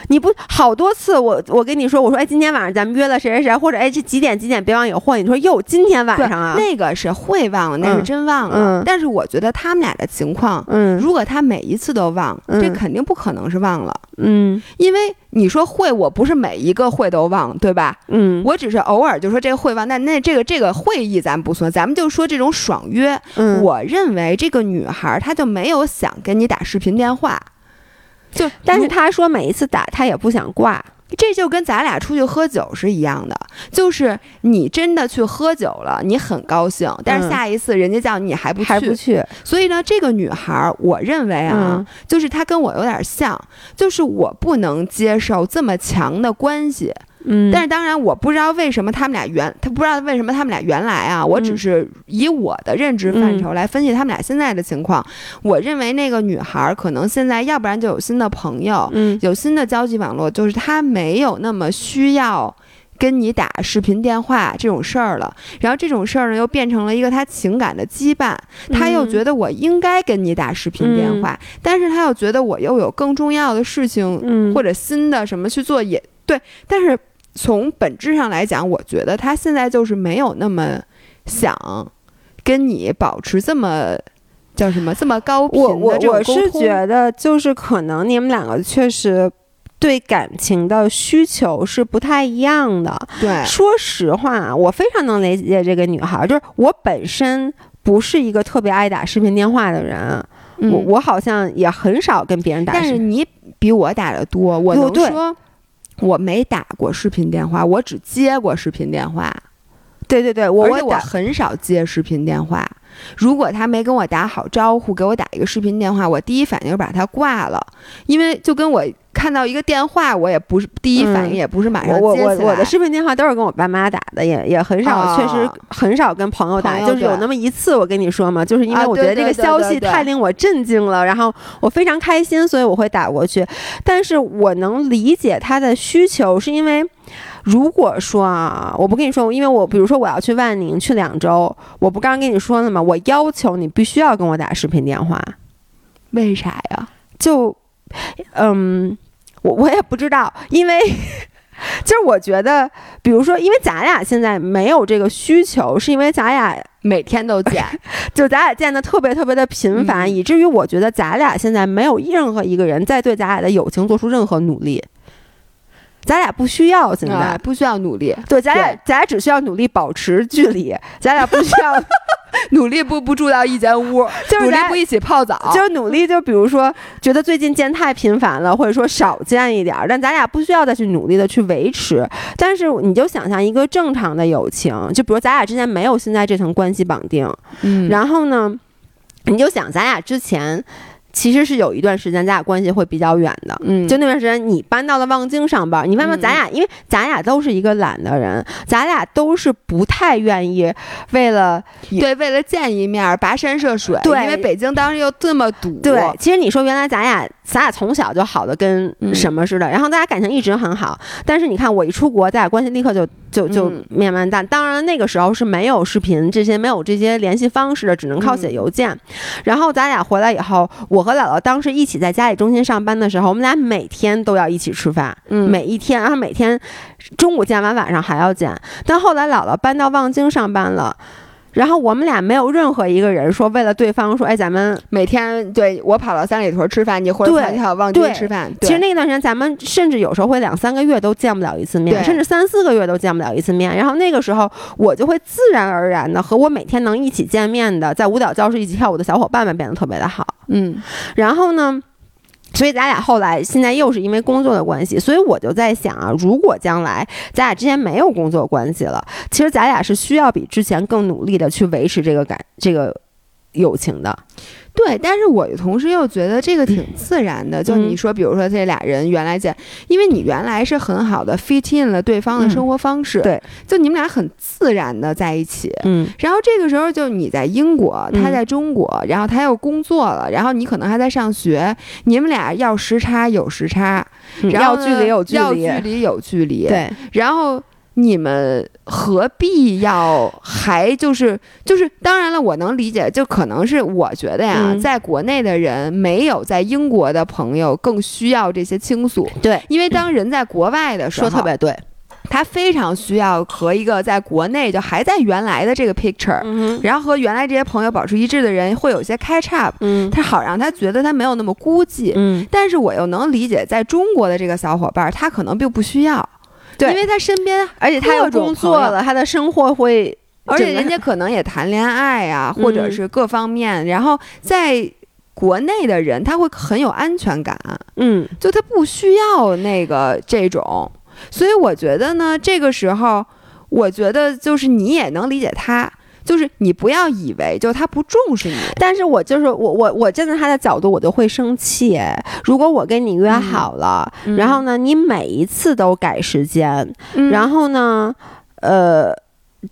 你不好多次，我我跟你说，我说哎，今天晚上咱们约了谁谁谁，或者哎这几点几点别忘有会。你说哟，今天晚上啊，那个是会忘了，那是真忘了。但是我觉得他们俩的情况，嗯，如果他每一次都忘，这肯定不可能是忘了，嗯，因为你说会，我不是每一个会都忘，对吧？嗯，我只是偶尔就说这个会忘，那那这个这个会议咱不算，咱们就说这种爽约。嗯，我认为这个女孩她就没有想跟你打视频电话。就，但是他说每一次打他也不想挂，这就跟咱俩出去喝酒是一样的。就是你真的去喝酒了，你很高兴，但是下一次人家叫你还不还不去。所以呢，这个女孩，我认为啊，就是她跟我有点像，就是我不能接受这么强的关系。嗯，但是当然，我不知道为什么他们俩原他不知道为什么他们俩原来啊，我只是以我的认知范畴来分析他们俩现在的情况。我认为那个女孩可能现在要不然就有新的朋友，嗯，有新的交际网络，就是她没有那么需要跟你打视频电话这种事儿了。然后这种事儿呢，又变成了一个她情感的羁绊。她又觉得我应该跟你打视频电话，但是她又觉得我又有更重要的事情，或者新的什么去做也对，但是。从本质上来讲，我觉得他现在就是没有那么想跟你保持这么叫什么这么高频的这种我我是觉得，就是可能你们两个确实对感情的需求是不太一样的。对，说实话，我非常能理解这个女孩，就是我本身不是一个特别爱打视频电话的人，我我好像也很少跟别人打。但是你比我打的多，我能说。我没打过视频电话，我只接过视频电话。对对对，我而且我很少接视频电话。如果他没跟我打好招呼，给我打一个视频电话，我第一反应就把他挂了，因为就跟我。看到一个电话，我也不是第一反应，也不是马上接。我我我的视频电话都是跟我爸妈打的，也也很少，确实很少跟朋友打。就是有那么一次，我跟你说嘛，就是因为我觉得这个消息太令我震惊了，然后我非常开心，所以我会打过去。但是我能理解他的需求，是因为如果说啊，我不跟你说，因为我比如说我要去万宁去两周，我不刚刚跟你说了吗？我要求你必须要跟我打视频电话，为啥呀？就，嗯，我我也不知道，因为就是我觉得，比如说，因为咱俩现在没有这个需求，是因为咱俩每天都见，就咱俩见的特别特别的频繁，嗯。以至于我觉得咱俩现在没有任何一个人在对咱俩的友情做出任何努力，咱俩不需要现在。啊，不需要努力，对，咱俩咱俩只需要努力保持距离，咱俩不需要，努力不不住到一间屋，就是咱努力不一起泡澡，就是努力，就比如说觉得最近见太频繁了，或者说少见一点儿，但咱俩不需要再去努力的去维持。但是你就想象一个正常的友情，就比如咱俩之间没有现在这层关系绑定，嗯，然后呢，你就想咱俩之前其实是有一段时间咱俩关系会比较远的。嗯，就那段时间，你搬到了望京上班，你慢慢嗯咱俩，因为咱俩都是一个懒的人，咱俩都是不太愿意为了对，为了见一面，跋山涉水，对。因为北京当时又这么堵，对，其实你说原来咱俩咱俩从小就好的跟嗯什么似的，然后大家感情一直很好，但是你看我一出国，咱俩关系立刻就就就嗯慢慢淡。当然那个时候是没有视频这些没有这些联系方式的，只能靠写嗯邮件。然后咱俩回来以后，我和姥姥当时一起在家里中心上班的时候，我们俩每天都要一起吃饭，嗯，每一天，然后每天中午见完，晚上还要见。但后来姥姥搬到望京上班了。然后我们俩没有任何一个人说为了对方说，哎，咱们每天对我跑到三里屯吃饭，你或者对跑到望京吃饭，其实那段时间，咱们甚至有时候会两三个月都见不了一次面，甚至三四个月都见不了一次面。然后那个时候，我就会自然而然的和我每天能一起见面的，在舞蹈教室一起跳舞的小伙伴们变得特别的好。嗯然后呢？所以咱俩后来现在又是因为工作的关系，所以我就在想啊，如果将来咱俩之间没有工作关系了，其实咱俩是需要比之前更努力的去维持这个感这个友情的。对，但是我同时又觉得这个挺自然的，就嗯。你说，比如说这俩人原来在，因为你原来是很好的 fit in 了对方的嗯生活方式，对，就你们俩很自然的在一起，嗯。然后这个时候就你在英国，他嗯。在中国，然后他又工作了，然后你可能还在上学，你们俩要时差有时差，然后嗯要距离有距离要，距离有距离，，对，然后。你们何必要还就是就是？当然了，我能理解，就可能是我觉得呀，嗯在国内的人没有在英国的朋友更需要这些倾诉，对，因为当人在国外的时候，说特别对。他非常需要和一个在国内就还在原来的这个 picture，、嗯，然后和原来这些朋友保持一致的人会有一些 catch up，嗯他好让他觉得他没有那么孤寂。嗯，但是我又能理解，在中国的这个小伙伴，他可能并不需要，对。因为他身边，而且他工作了，他的生活会，而且人家可能也谈恋爱呀、嗯。或者是各方面，然后在国内的人，他会很有安全感，嗯。就他不需要那个这种，所以我觉得呢，这个时候，我觉得就是你也能理解他。就是你不要以为就他不重视你，但是我就是我我我站在他的角度，我就会生气。哎如果我跟你约好了，然后呢，你每一次都改时间，嗯然后呢，呃。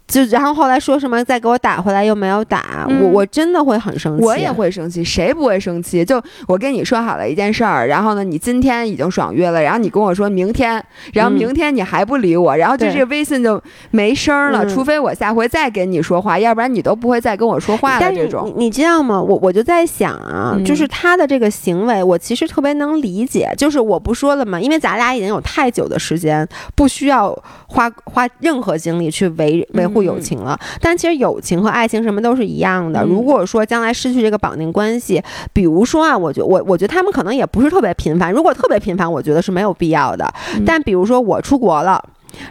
就然后后来说什么再给我打回来又没有打，嗯我我真的会很生气。我也会生气，谁不会生气？就我跟你说好了一件事儿，然后呢，你今天已经爽约了，然后你跟我说明天，然后嗯明天你还不理我，然后就这个微信就没声儿了，嗯除非我下回再跟你说话，要不然你都不会再跟我说话的但是你这种。你知道吗？我我就在想啊，嗯就是他的这个行为，我其实特别能理解。就是我不说了嘛，因为咱俩已经有太久的时间不需要花花任何精力去维维护友情了。但其实友情和爱情什么都是一样的。嗯如果说将来失去这个绑定关系，比如说啊，我觉我我觉得他们可能也不是特别频繁。如果特别频繁，我觉得是没有必要的。嗯但比如说我出国了，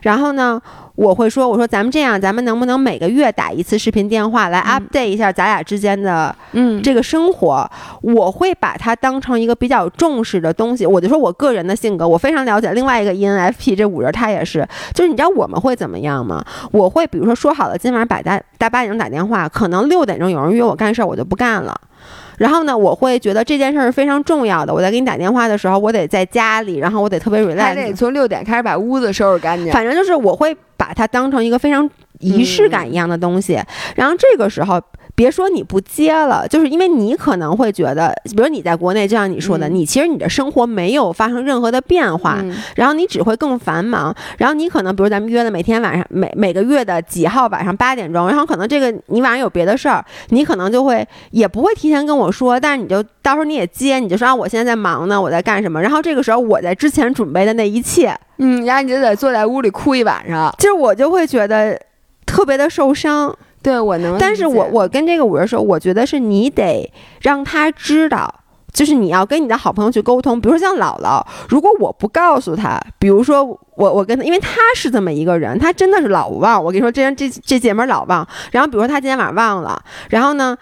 然后呢？我会说，我说咱们这样，咱们能不能每个月打一次视频电话来嗯 update 一下咱俩之间的嗯，这个生活？我会把它当成一个比较重视的东西。我就说我个人的性格，我非常了解。另外一个 E ENFP 这五人他也是，就是你知道我们会怎么样吗？我会比如说说好了今晚把大大八点钟打电话，可能六点钟有人约我干事儿，我就不干了。然后呢，我会觉得这件事儿是非常重要的。我在给你打电话的时候，我得在家里，然后我得特别 relax，还得从六点开始把屋子收拾干净。反正就是我会把它当成一个非常仪式感一样的东西。然后这个时候，别说你不接了，就是因为你可能会觉得，比如你在国内，就像你说的，嗯你其实你的生活没有发生任何的变化，嗯然后你只会更繁忙，然后你可能比如咱们约了每天晚上每每个月的几号晚上八点钟，然后可能这个你晚上有别的事儿，你可能就会也不会提前跟我说，但是你就到时候你也接，你就说啊我现在在忙呢，我在干什么，然后这个时候我在之前准备的那一切，嗯，然后你就得坐在屋里哭一晚上。就是我就会觉得特别的受伤。对我能，但是我我跟这个五人说，我觉得是你得让他知道。就是你要跟你的好朋友去沟通，比如说像姥姥，如果我不告诉他，比如说我我跟他，因为他是这么一个人，他真的是老忘。我跟你说，这人这这姐们儿老忘。然后比如说他今天晚上忘了，然后呢，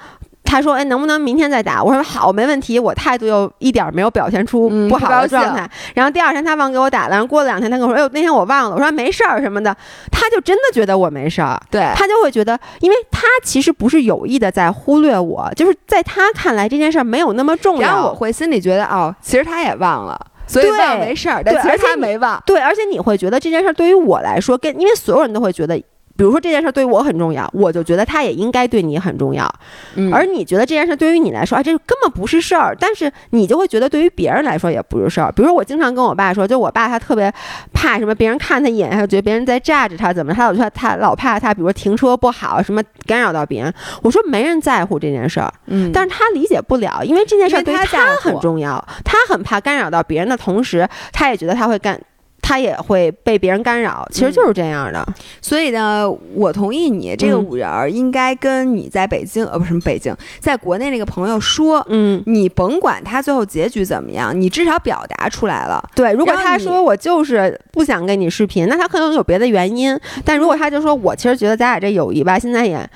他说哎能不能明天再打？我说好，没问题。我态度又一点儿没有表现出嗯不好的状态。然后第二天他忘给我打了，然后过了两天他跟我说哎呦那天我忘了，我说没事儿什么的，他就真的觉得我没事儿。对他就会觉得，因为他其实不是有意的在忽略我，就是在他看来这件事儿没有那么重要。然后我会心里觉得哦，其实他也忘了，所以没事儿，但其实他没忘。对，而且你会觉得这件事儿对于我来说，跟因为所有人都会觉得。比如说这件事儿对于我很重要，我就觉得他也应该对你很重要。嗯而你觉得这件事对于你来说，啊，这根本不是事儿，但是你就会觉得对于别人来说也不是事儿。比如说我经常跟我爸说，就我爸他特别怕什么别人看他一眼，他就觉得别人在炸着他怎么，他老说他老怕他，比如说停车不好，什么干扰到别人。我说没人在乎这件事儿，嗯，但是他理解不了，因为这件事儿对于他很重要，他很怕干扰到别人的同时，他也觉得他会干。他也会被别人干扰，其实就是这样的。所以呢，我同意你这个嗯五人儿应该跟你在北京呃不是什么北京，在国内那个朋友说，嗯，你甭管他最后结局怎么样，你至少表达出来了。对。如果他说我就是不想跟你视频，那他可能有别的原因。但如果他就说我其实觉得咱俩这友谊吧，现在也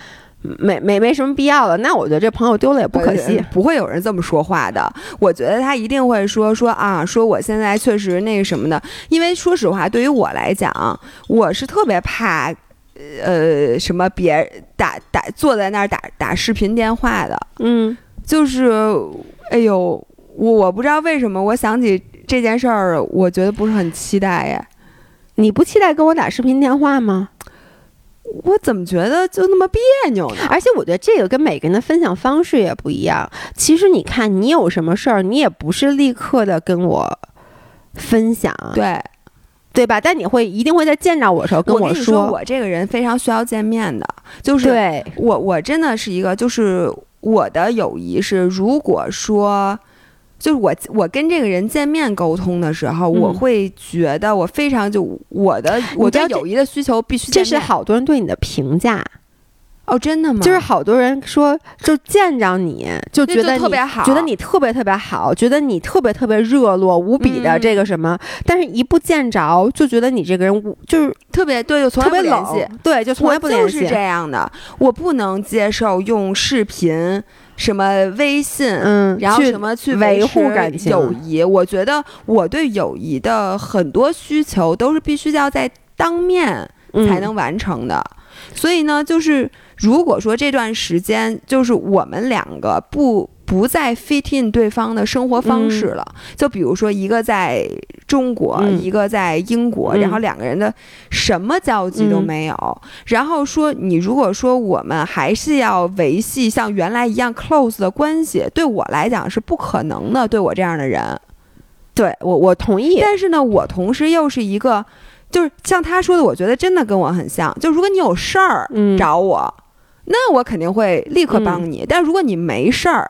没没没什么必要了，那我觉得这朋友丢了也不可惜呃。不会有人这么说话的。我觉得他一定会说说啊，说我现在确实那个什么的，因为说实话，对于我来讲，我是特别怕。呃，什么别人打打坐在那儿打打视频电话的，嗯，就是，哎呦，我我不知道为什么，我想起这件事儿，我觉得不是很期待耶。你不期待跟我打视频电话吗？我怎么觉得就那么别扭呢？而且我觉得这个跟每个人的分享方式也不一样。其实你看，你有什么事儿，你也不是立刻的跟我分享，对，对吧？但你会一定会在见着我的时候跟我跟你说，我这个人非常需要见面的，就是对，我我真的是一个，就是我的友谊是，如果说。就是我，我跟这个人见面沟通的时候，嗯我会觉得我非常就我的我对友谊的需求必须这是好多人对你的评价，哦，真的吗？就是好多人说，就见着你就觉得你特别好觉得你特别特别好，觉得你特别特别热络无比的嗯这个什么，但是一不见着就觉得你这个人无就是特别对，就从来不联系。，对，就从来不联系。我就是这样的，我不能接受用视频、什么微信，嗯，然后去什么去维护感情友谊。我觉得我对友谊的很多需求都是必须要在当面嗯才能完成的。所以呢，就是如果说这段时间就是我们两个不不再 fit in 对方的生活方式了，就比如说一个在中国，嗯。一个在英国，嗯。然后两个人的什么交集都没有，然后说你如果说我们还是要维系像原来一样 close 的关系，对我来讲是不可能的，对我这样的人。对我我同意，但是呢，我同时又是一个，就是像他说的，我觉得真的跟我很像。就如果你有事儿嗯。找我，那我肯定会立刻帮你。但如果你没事儿，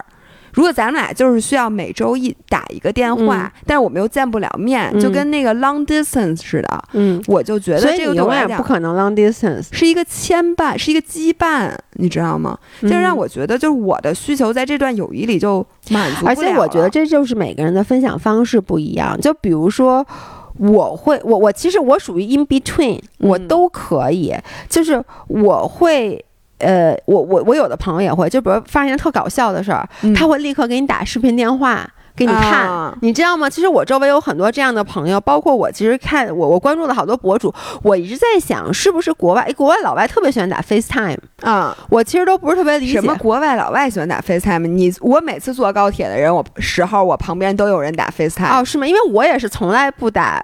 如果咱们俩就是需要每周一打一个电话，但是我们又见不了面，嗯就跟那个 long distance 似的，嗯，我就觉得这个永远不可能 long distance，是一个牵绊，是一个羁绊，你知道吗？就让嗯我觉得，就是我的需求在这段友谊里就满足不了而且我觉得这就是每个人的分享方式不一样。就比如说，我会，我我其实我属于 in between，我嗯都可以，就是我会。呃，我我我有的朋友也会，就比如发现特搞笑的事儿，嗯他会立刻给你打视频电话给你看，啊你知道吗？其实我周围有很多这样的朋友，包括我，其实看我我关注了好多博主，我一直在想，是不是国外，诶国外老外特别喜欢打 FaceTime，啊。我其实都不是特别理解什么国外老外喜欢打 FaceTime？你我每次坐高铁的人，我时候我旁边都有人打 FaceTime。哦，是吗？因为我也是从来不打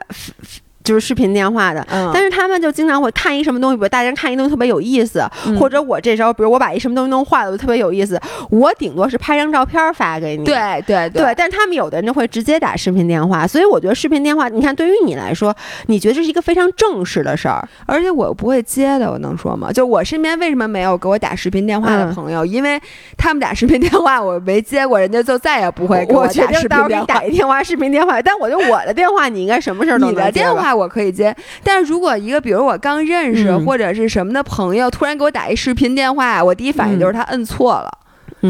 就是视频电话的，嗯但是他们就经常会看一什么东西，比如大家看一东西特别有意思，嗯或者我这时候，比如我把一什么东西弄坏了，我特别有意思，我顶多是拍张照片发给你。对对对，但是他们有的人就会直接打视频电话，所以我觉得视频电话，你看对于你来说，你觉得这是一个非常正式的事儿，而且我不会接的，我能说吗？就我身边为什么没有给我打视频电话的嗯朋友？因为他们打视频电话我没接过，人家就再也不会给我打视决定到时候给频电话。你打一电话视频电话，但我觉得我的电话你应该什么事儿都你能接你的电话我可以接，但是如果一个比如我刚认识、嗯。或者是什么的朋友突然给我打一视频电话，我第一反应就是他摁错了，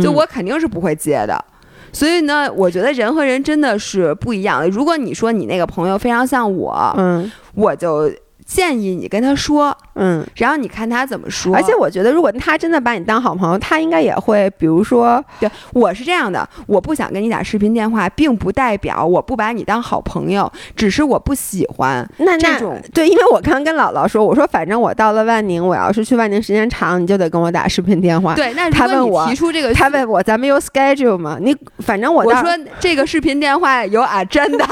就嗯我肯定是不会接的。所以呢，我觉得人和人真的是不一样。的。如果你说你那个朋友非常像我，嗯。我就建议你跟他说，嗯。然后你看他怎么说。而且我觉得，如果他真的把你当好朋友，他应该也会，比如说，对，我是这样的，我不想跟你打视频电话，并不代表我不把你当好朋友，只是我不喜欢那那种。对，因为我刚跟姥姥说，我说反正我到了万宁，我要是去万宁时间长，你就得跟我打视频电话。对，那他问我提出这个，他问我咱们有 schedule 吗？你反正我到我说这个视频电话有 agenda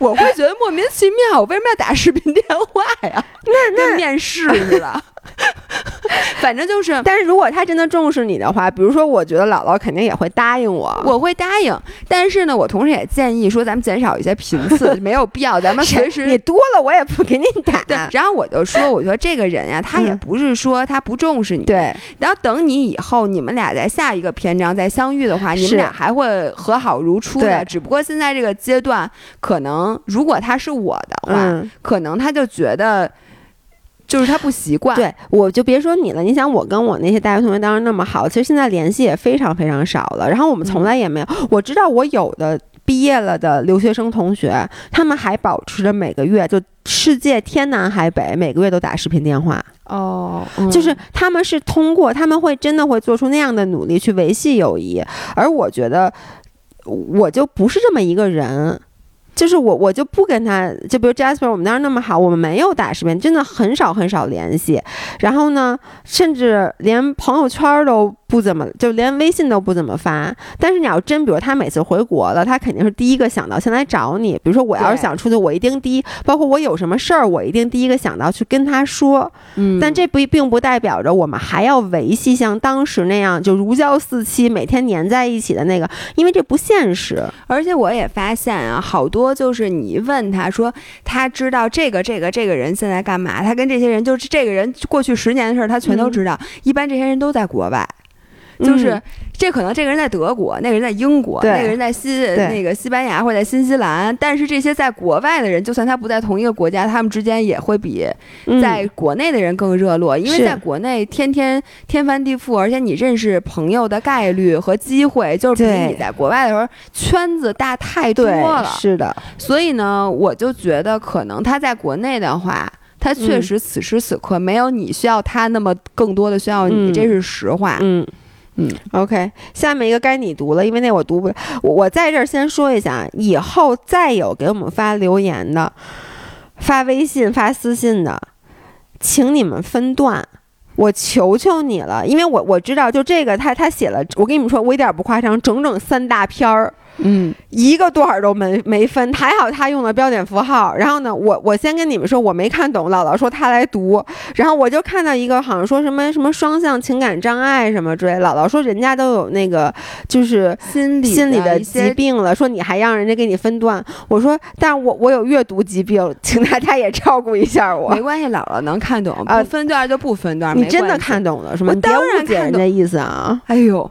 我会觉得莫名其妙，我为什么要打视频电话呀？那跟面试似的。反正就是但是如果他真的重视你的话，比如说，我觉得姥姥肯定也会答应我。我会答应，但是呢，我同时也建议说，咱们减少一些频次，没有必要，咱们随时你多了，我也不给你 打。对。然后我就说，我觉得这个人呀，他也嗯不是说他不重视你，对然后等你以后你们俩在下一个篇章再相遇的话，你们俩还会和好如初的。只不过现在这个阶段，可能如果他是我的话，嗯，可能他就觉得就是他不习惯。对，我就别说你了。你想，我跟我那些大学同学当时那么好，其实现在联系也非常非常少了。然后我们从来也没有，我知道我有的毕业了的留学生同学，他们还保持着每个月就世界天南海北，每个月都打视频电话。哦，就是他们是通过，他们会真的会做出那样的努力去维系友谊，而我觉得我就不是这么一个人。就是我，我就不跟他，就比如 Jasper，我们当时那么好，我们没有打视频，真的很少很少联系。然后呢，甚至连朋友圈都不怎么，就连微信都不怎么发。但是你要真，比如他每次回国了，他肯定是第一个想到先来找你。比如说我要是想出去，我一定第一，包括我有什么事儿，我一定第一个想到去跟他说。嗯，但这不并不代表着我们还要维系像当时那样就如胶似漆，每天粘在一起的那个，因为这不现实。而且我也发现啊，好多就是你一问他说，他知道这个这个这个人现在干嘛，他跟这些人就是这个人过去十年的事儿，他全都知道。一般这些人都在国外，就是。嗯这可能这个人在德国，那个人在英国，那个人在西那个西班牙或者在新西兰，但是这些在国外的人，就算他不在同一个国家，他们之间也会比嗯在国内的人更热络，因为在国内天天天翻地覆，而且你认识朋友的概率和机会，就是比你在国外的时候圈子大太多，了。是的，所以呢，我就觉得可能他在国内的话。他确嗯实此时此刻没有你需要他那么更多的需要你，嗯这是实话。嗯。嗯嗯，OK，下面一个该你读了，因为那我读不。我我在这儿先说一下，以后再有给我们发留言的、发微信、发私信的，请你们分段。我求求你了，因为我我知道，就这个他他写了，我跟你们说，我一点不夸张，整整三大篇儿，嗯，一个段儿都没没分，还好他用了标点符号。然后呢，我我先跟你们说，我没看懂，姥姥说他来读，然后我就看到一个好像说什么什么双向情感障碍什么之类，姥姥说人家都有那个就是心理心理的疾病了，说你还让人家给你分段。我说，但我我有阅读疾病，请大家也照顾一下我没。关系，姥姥能看懂，啊不分段就不分段。你真的看懂了是吗？我你别当然误解看懂人家意思啊。哎呦，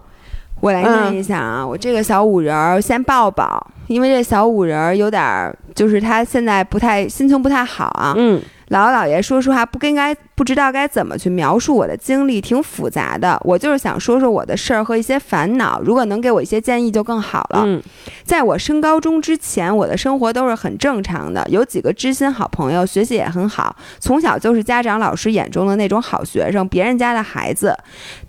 我来嗯念一下啊，我这个小五人儿先抱抱，因为这小五人儿有点儿，就是他现在不太心情不太好啊。嗯姥姥姥爷说实话不应该不知道该怎么去描述我的经历，挺复杂的。我就是想说说我的事儿和一些烦恼，如果能给我一些建议就更好了。嗯在我升高中之前，我的生活都是很正常的，有几个知心好朋友，学习也很好，从小就是家长老师眼中的那种好学生，别人家的孩子。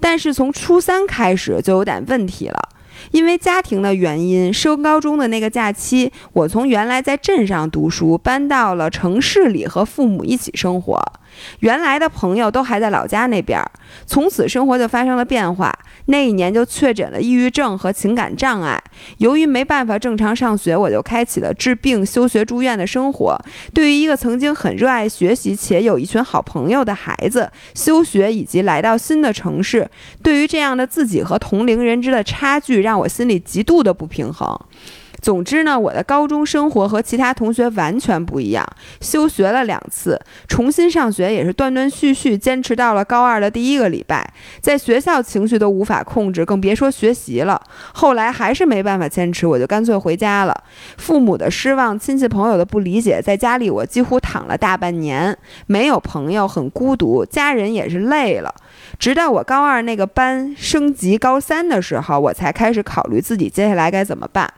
但是从初三开始就有点问题了。因为家庭的原因，升高中的那个假期，我从原来在镇上读书，搬到了城市里和父母一起生活。原来的朋友都还在老家那边，从此生活就发生了变化。那一年就确诊了抑郁症和情感障碍，由于没办法正常上学，我就开启了治病、休学、住院的生活。对于一个曾经很热爱学习且有一群好朋友的孩子，休学以及来到新的城市，对于这样的自己和同龄人之间的差距，让我心里极度的不平衡。总之呢，我的高中生活和其他同学完全不一样。休学了两次，重新上学也是断断续续，坚持到了高二的第一个礼拜。在学校情绪都无法控制，更别说学习了。后来还是没办法坚持，我就干脆回家了。父母的失望，亲戚朋友的不理解，在家里我几乎躺了大半年，没有朋友，很孤独，家人也是累了。直到我高二那个班升级高三的时候，我才开始考虑自己接下来该怎么办。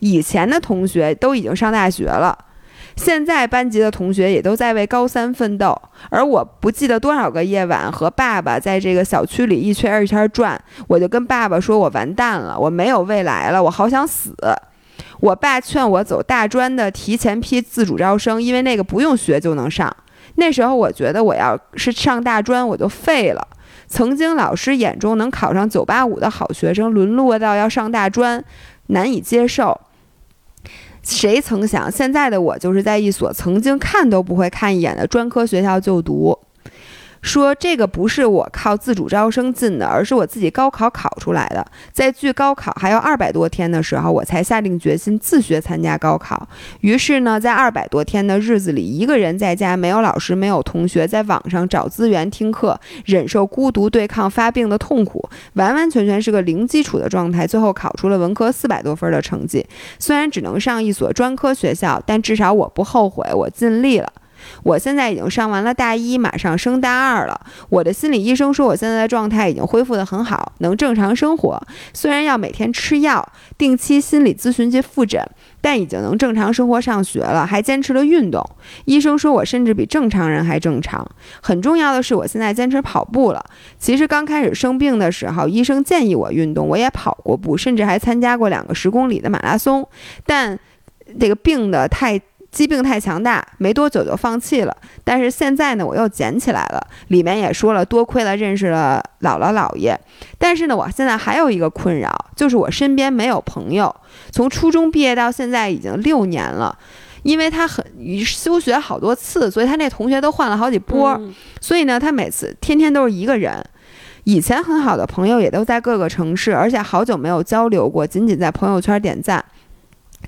以前的同学都已经上大学了，现在班级的同学也都在为高三奋斗，而我不记得多少个夜晚和爸爸在这个小区里一圈一圈转，我就跟爸爸说：“我完蛋了，我没有未来了，我好想死。”我爸劝我走大专的提前批自主招生，因为那个不用学就能上。那时候我觉得我要是上大专我就废了。曾经老师眼中能考上九八五的好学生，沦落到要上大专，难以接受。谁曾想，现在的我就是在一所曾经看都不会看一眼的专科学校就读。说这个不是我靠自主招生进的，而是我自己高考考出来的。在距高考还有二百多天的时候，我才下定决心自学参加高考。于是呢，在二百多天的日子里，一个人在家，没有老师，没有同学，在网上找资源听课，忍受孤独，对抗发病的痛苦，完完全全是个零基础的状态。最后考出了文科四百多分的成绩，虽然只能上一所专科学校，但至少我不后悔，我尽力了。我现在已经上完了大一，马上升大二了。我的心理医生说，我现在的状态已经恢复得很好，能正常生活。虽然要每天吃药，定期心理咨询及复诊，但已经能正常生活、上学了，还坚持了运动。医生说我甚至比正常人还正常。很重要的是，我现在坚持跑步了。其实刚开始生病的时候，医生建议我运动，我也跑过步，甚至还参加过两个十公里的马拉松。但这个病的太……疾病太强大，没多久就放弃了。但是现在呢，我又捡起来了。里面也说了，多亏了认识了姥姥姥爷。但是呢，我现在还有一个困扰，就是我身边没有朋友。从初中毕业到现在已经六年了，因为他很休学好多次，所以他那同学都换了好几波。所以呢，他每次天天都是一个人。以前很好的朋友也都在各个城市，而且好久没有交流过，仅仅在朋友圈点赞。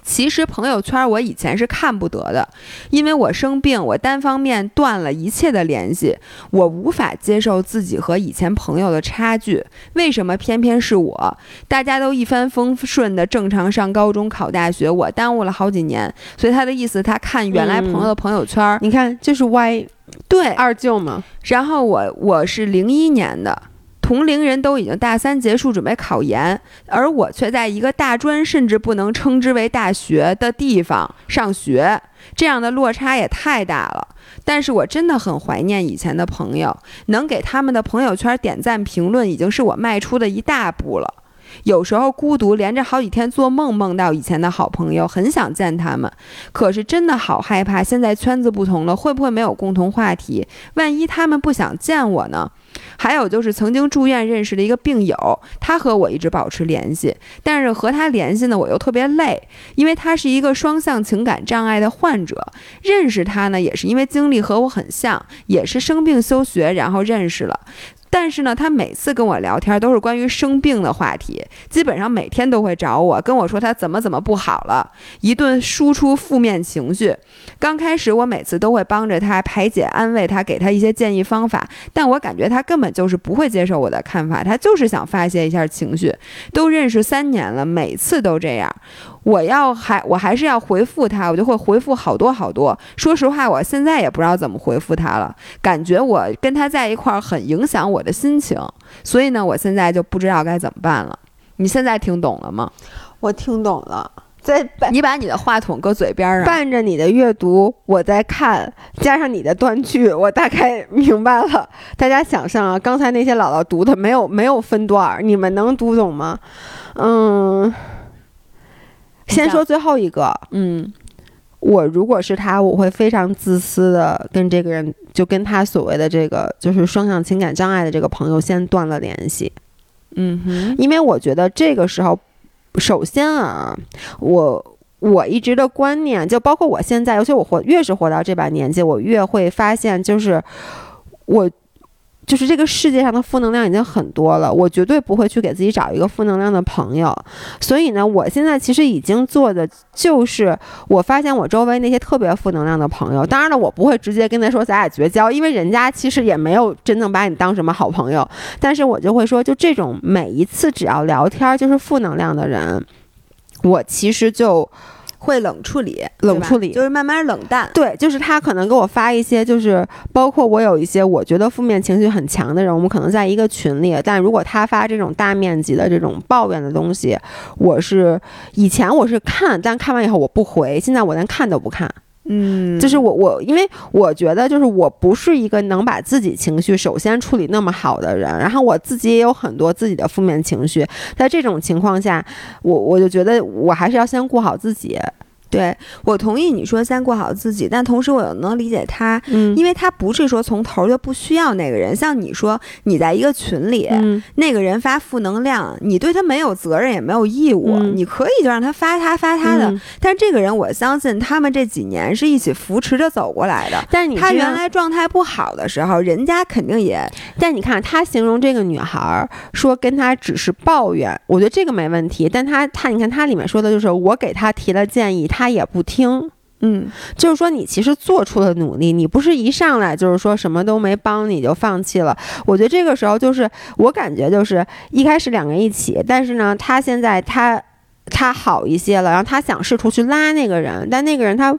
其实朋友圈我以前是看不得的，因为我生病，我单方面断了一切的联系，我无法接受自己和以前朋友的差距。为什么偏偏是我？大家都一帆风顺的正常上高中、考大学，我耽误了好几年。所以他的意思，他看原来朋友的朋友圈，你看这是歪，对二舅嘛。然后我我是零一年的。同龄人都已经大三结束准备考研，而我却在一个大专甚至不能称之为大学的地方上学，这样的落差也太大了。但是我真的很怀念以前的朋友，能给他们的朋友圈点赞评论，已经是我迈出的一大步了。有时候孤独，连着好几天做梦，梦到以前的好朋友，很想见他们，可是真的好害怕。现在圈子不同了，会不会没有共同话题？万一他们不想见我呢？还有就是曾经住院认识的一个病友，他和我一直保持联系，但是和他联系呢，我又特别累，因为他是一个双向情感障碍的患者。认识他呢，也是因为经历和我很像，也是生病休学，然后认识了。但是呢，他每次跟我聊天都是关于生病的话题，基本上每天都会找我，跟我说他怎么怎么不好了，一顿输出负面情绪。刚开始我每次都会帮着他排解、安慰他，给他一些建议方法，但我感觉他根本就是不会接受我的看法，他就是想发泄一下情绪。都认识三年了，每次都这样。我要还我还是要回复他，我就会回复好多好多。说实话，我现在也不知道怎么回复他了，感觉我跟他在一块儿很影响我的心情，所以呢，我现在就不知道该怎么办了。你现在听懂了吗？我听懂了，在你把你的话筒搁嘴边上，伴着你的阅读，我在看，加上你的断句，我大概明白了。大家想象啊，刚才那些姥姥读的没有没有分段，你们能读懂吗？嗯。先说最后一个，嗯，我如果是他，我会非常自私的跟这个人，就跟他所谓的这个就是双向情感障碍的这个朋友先断了联系。嗯哼，因为我觉得这个时候，首先啊，我我一直的观念，就包括我现在，尤其我活越是活到这把年纪，我越会发现，就是我。就是这个世界上的负能量已经很多了，我绝对不会去给自己找一个负能量的朋友。所以呢，我现在其实已经做的就是，我发现我周围那些特别负能量的朋友，当然了，我不会直接跟他说咱俩绝交，因为人家其实也没有真正把你当什么好朋友。但是我就会说，就这种每一次只要聊天就是负能量的人，我其实就。会冷处理，冷处理就是慢慢冷淡。对，就是他可能给我发一些，就是包括我有一些我觉得负面情绪很强的人，我们可能在一个群里，但如果他发这种大面积的这种抱怨的东西，我是以前我是看，但看完以后我不回，现在我连看都不看。嗯，就是我我因为我觉得就是我不是一个能把自己情绪首先处理那么好的人，然后我自己也有很多自己的负面情绪，在这种情况下，我我就觉得我还是要先顾好自己。对我同意你说先过好自己，但同时我又能理解他，嗯，因为他不是说从头就不需要那个人。像你说你在一个群里，那个人发负能量，你对他没有责任也没有义务，你可以就让他发他发他的。但这个人我相信他们这几年是一起扶持着走过来的。但是你他原来状态不好的时候，人家肯定也。但你看他形容这个女孩说跟他只是抱怨，我觉得这个没问题。但他他你看他里面说的就是我给他提了建议，他。他也不听，嗯，就是说你其实做出了努力，你不是一上来就是说什么都没帮你就放弃了。我觉得这个时候就是我感觉就是一开始两个人一起，但是呢，他现在他他好一些了，然后他想试图去拉那个人，但那个人他。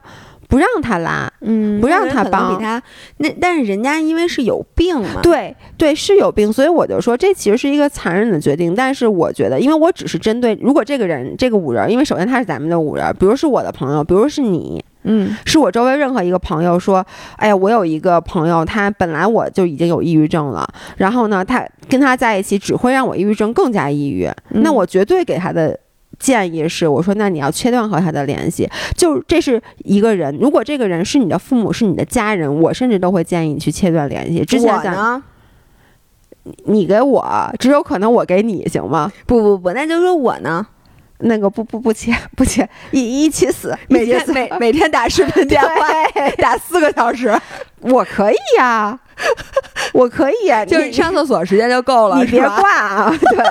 不让他拉，嗯，不让他帮他。那但是人家因为是有病嘛，对对是有病，所以我就说这其实是一个残忍的决定。但是我觉得，因为我只是针对如果这个人这个五人，因为首先他是咱们的五人，比如是我的朋友，比如是你，嗯，是我周围任何一个朋友说，哎呀，我有一个朋友，他本来我就已经有抑郁症了，然后呢，他跟他在一起只会让我抑郁症更加抑郁，那我绝对给他的。建议是，我说那你要切断和他的联系，就这是一个人。如果这个人是你的父母，是你的家人，我甚至都会建议你去切断联系。之前呢，你给我，只有可能我给你，行吗？不不不，那就说我呢，那个不不不切 不切，一一起死，每天每每天打视频电话，打四个小时，我可以呀，我可以呀，就是上厕所时间就够了，你别挂啊，对，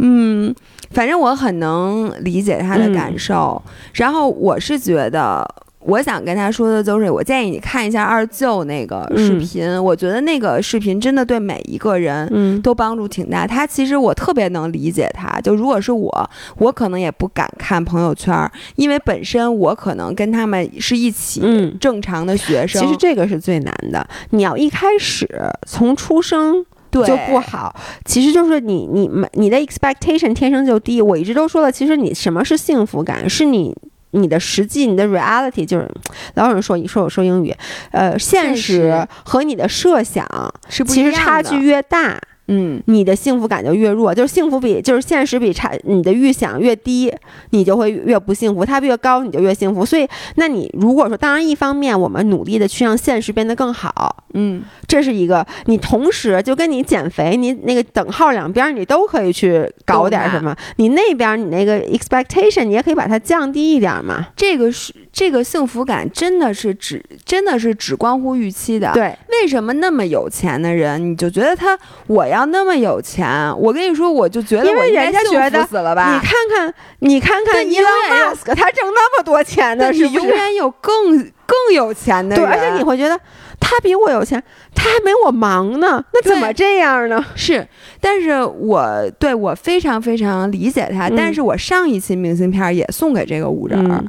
嗯。反正我很能理解他的感受，然后我是觉得，我想跟他说的就是，我建议你看一下二舅那个视频，我觉得那个视频真的对每一个人都帮助挺大。他其实我特别能理解他，就如果是我，我可能也不敢看朋友圈，因为本身我可能跟他们是一起正常的学生。其实这个是最难的，你要一开始从出生。就不好，其实就是你你你的 expectation 天生就低。我一直都说了，其实你什么是幸福感？是你你的实际，你的 reality 就是老有人说你说我说英语，呃，现实和你的设想是其实差距越大。嗯，你的幸福感就越弱，就是幸福比就是现实比差，你的预想越低，你就会越不幸福；它越高，你就越幸福。所以，那你如果说，当然一方面我们努力的去让现实变得更好，嗯，这是一个。你同时就跟你减肥，你那个等号两边你都可以去搞点什么。你那边你那个 expectation 你也可以把它降低一点嘛。这个是这个幸福感真的是只真的是只关乎预期的。对，为什么那么有钱的人你就觉得他我要？那么有钱，我跟你说，我就觉得我应该觉得死了吧？你看看，你看看伊隆马斯克，他挣那么多钱的，是永远有更更有钱的人。对，而且你会觉得他比我有钱，他还没我忙呢，那怎么这样呢？是，但是我对我非常非常理解他。但是我上一期明信片也送给这个五人儿，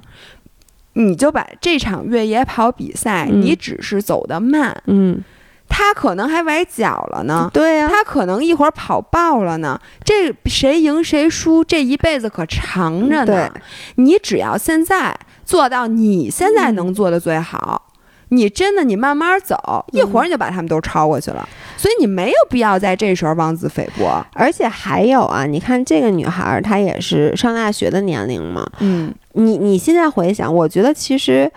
你就把这场越野跑比赛，你只是走得慢，嗯。他可能还崴脚了呢，对呀，他可能一会儿跑爆了呢。这谁赢谁输，这一辈子可长着呢。你只要现在做到你现在能做的最好，你真的你慢慢走，一会儿你就把他们都超过去了。所以你没有必要在这时候妄自菲薄。而且还有啊，你看这个女孩儿，她也是上大学的年龄嘛。嗯，你你现在回想，我觉得其实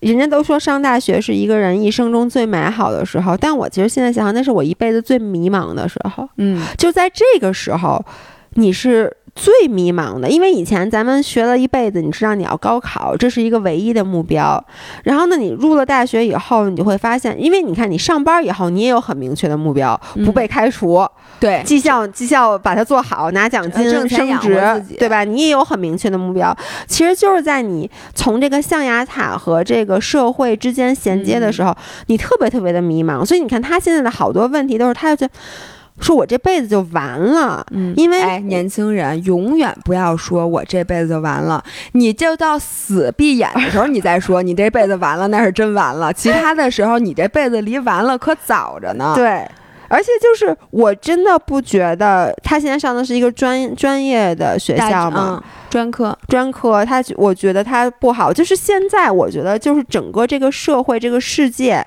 人家都说上大学是一个人一生中最美好的时候，但我其实现在想想，那是我一辈子最迷茫的时候。嗯，就在这个时候，你是最迷茫的，因为以前咱们学了一辈子，你知道你要高考，这是一个唯一的目标。然后呢，你入了大学以后，你就会发现，因为你看你上班以后，你也有很明确的目标，不被开除，对，绩效绩效把它做好，拿奖金呃升职，对吧？你也有很明确的目标，其实就是在你从这个象牙塔和这个社会之间衔接的时候，你特别特别的迷茫。所以你看他现在的好多问题都是，他就觉得说我这辈子就完了，嗯因为哎，年轻人永远不要说我这辈子就完了，你就到死闭眼的时候你再说你这辈子完了，那是真完了。其他的时候你这辈子离完了可早着呢。对。而且就是，我真的不觉得他现在上的是一个专专业的学校嘛，嗯，专科，专科，他我觉得他不好。就是现在，我觉得就是整个这个社会、这个世界，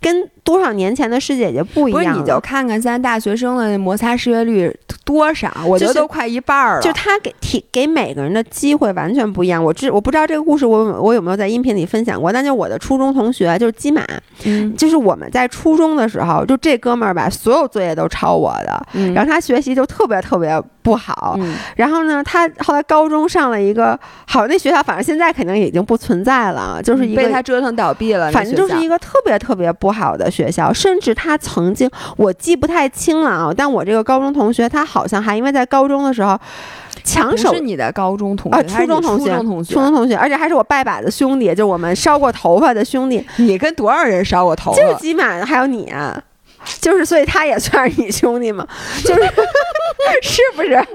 跟多少年前的师姐姐不一样不是样。你就看看现在大学生的摩擦失业率多少，我觉得都快一半儿了。就他给提给每个人的机会完全不一样。我知我不知道这个故事我我有没有在音频里分享过，但就我的初中同学就是基马，嗯，就是我们在初中的时候，就这哥们儿吧，所有作业都抄我的，嗯然后他学习就特别特别不好。嗯然后呢，他后来高中上了一个好那学校，反正现在肯定已经不存在了，就是一个被他折腾倒闭了，反正就是一个个特别特别不好的学校，甚至他曾经我记不太清了啊，但我这个高中同学他好像还因为在高中的时候抢手是你的高中同学，初中同学，初中同学，初中同学，而且还是我拜把子兄弟，就我们烧过头发的兄弟，你跟多少人烧过头就是起码还有你啊。就是，所以他也算是你兄弟嘛，就是 是不是？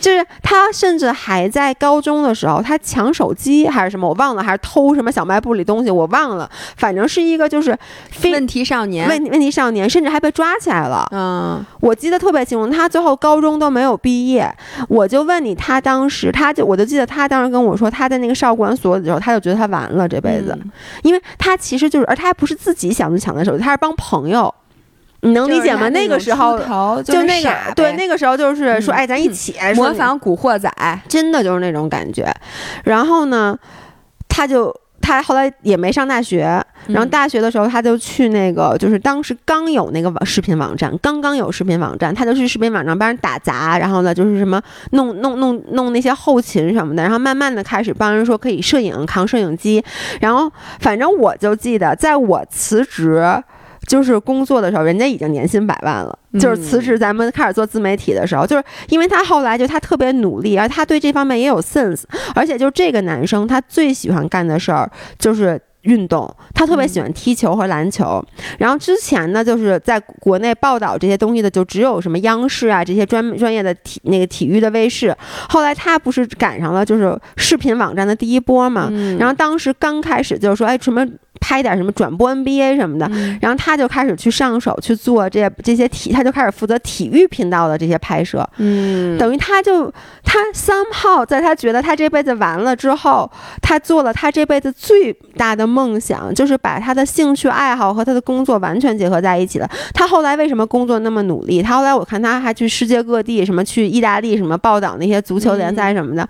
就是他甚至还在高中的时候，他抢手机还是什么，我忘了，还是偷什么小卖部里东西，我忘了。反正是一个就是非问题少年，问问题少年，甚至还被抓起来了。嗯我记得特别清楚，他最后高中都没有毕业。我就问你，他当时，他就我就记得他当时跟我说，他在那个少管所的时候，他就觉得他完了这辈子，嗯因为他其实就是，而他还不是自己想去抢的手机，他是帮朋友。你能理解吗？那个时候就就那个对那个时候就是说，嗯哎，咱一起模仿古惑仔，真的就是那种感觉。然后呢，他就他后来也没上大学，然后嗯大学的时候他就去那个，就是当时刚有那个网视频网站，刚刚有视频网站，他就去视频网站帮人打杂，然后呢就是什么弄弄弄弄那些后勤什么的，然后慢慢的开始帮人说可以摄影，扛摄影机，然后反正我就记得，在我辞职。就是工作的时候，人家已经年薪百万了。就是辞职，咱们开始做自媒体的时候，就是因为他后来就他特别努力，而他对这方面也有 sense，而且就这个男生他最喜欢干的事儿就是。运动，他特别喜欢踢球和篮球。然后之前呢，就是在国内报道这些东西的，就只有什么央视啊这些专专业的体那个体育的卫视。后来他不是赶上了就是视频网站的第一波嘛，嗯然后当时刚开始就是说，哎，什么拍点什么转播 NBA 什么的，嗯。然后他就开始去上手去做这这些体，他就开始负责体育频道的这些拍摄，嗯。等于他就他 somehow 在他觉得他这辈子完了之后，他做了他这辈子最大的梦想，就是把他的兴趣爱好和他的工作完全结合在一起了。他后来为什么工作那么努力？他后来我看他还去世界各地，什么去意大利什么报道那些足球联赛什么的，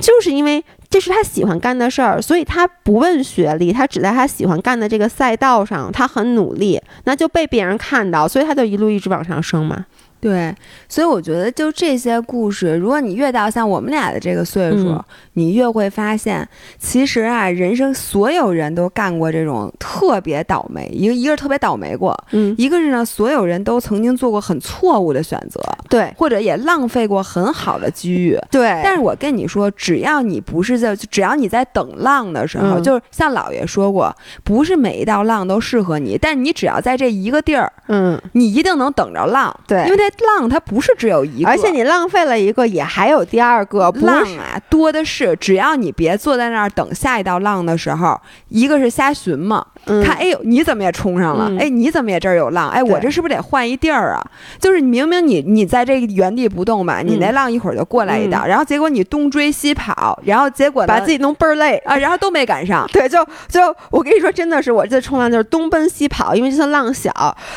就是因为。这是他喜欢干的事儿，所以他不问学历，他只在他喜欢干的这个赛道上，他很努力，那就被别人看到，所以他就一路一直往上升嘛。对，所以我觉得就这些故事，如果你越到像我们俩的这个岁数，嗯你越会发现，其实啊，人生所有人都干过这种特别倒霉，一个一个是特别倒霉过，嗯，一个是呢，所有人都曾经做过很错误的选择，对或者也浪费过很好的机遇。对，但是我跟你说，只要你不是在，只要你在等浪的时候，嗯就是像姥爷说过，不是每一道浪都适合你，但你只要在这一个地儿，嗯，你一定能等着浪。对因为这浪它不是只有一个，而且你浪费了一个，也还有第二个，浪啊多的是，只要你别坐在那儿等下一道浪的时候，一个是瞎寻嘛，嗯看，哎呦，你怎么也冲上了？嗯哎，你怎么也这儿有浪？哎，我这是不是得换一地儿啊？就是明明你你在这原地不动吧，你嗯那浪一会儿就过来一道，然后结果你东追西跑，然后结果把自己弄倍儿累。啊，然后都没赶上。对，就就我跟你说，真的是我这冲浪就是东奔西跑，因为这次浪小，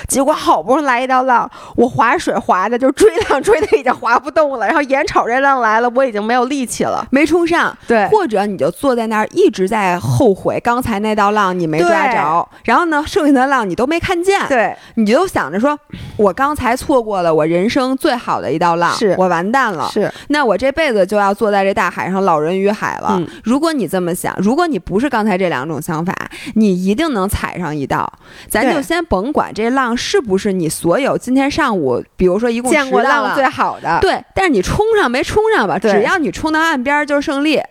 结果好不容易来一道浪，我划水划的就追浪追的已经划不动了，然后眼瞅这浪来了，我已经没有力气了。没冲上，对或者你就坐在那儿一直在后悔刚才那道浪你没抓着，然后呢，剩下的浪你都没看见，对，你就想着说，我刚才错过了我人生最好的一道浪，是我完蛋了，是，那我这辈子就要坐在这大海上老人与海了。嗯如果你这么想，如果你不是刚才这两种想法，你一定能踩上一道。咱就先甭管这浪是不是你所有今天上午，比如说一共见过10道浪最好的。对，但是你冲上没冲上吧？只要你冲到岸边儿就是胜利。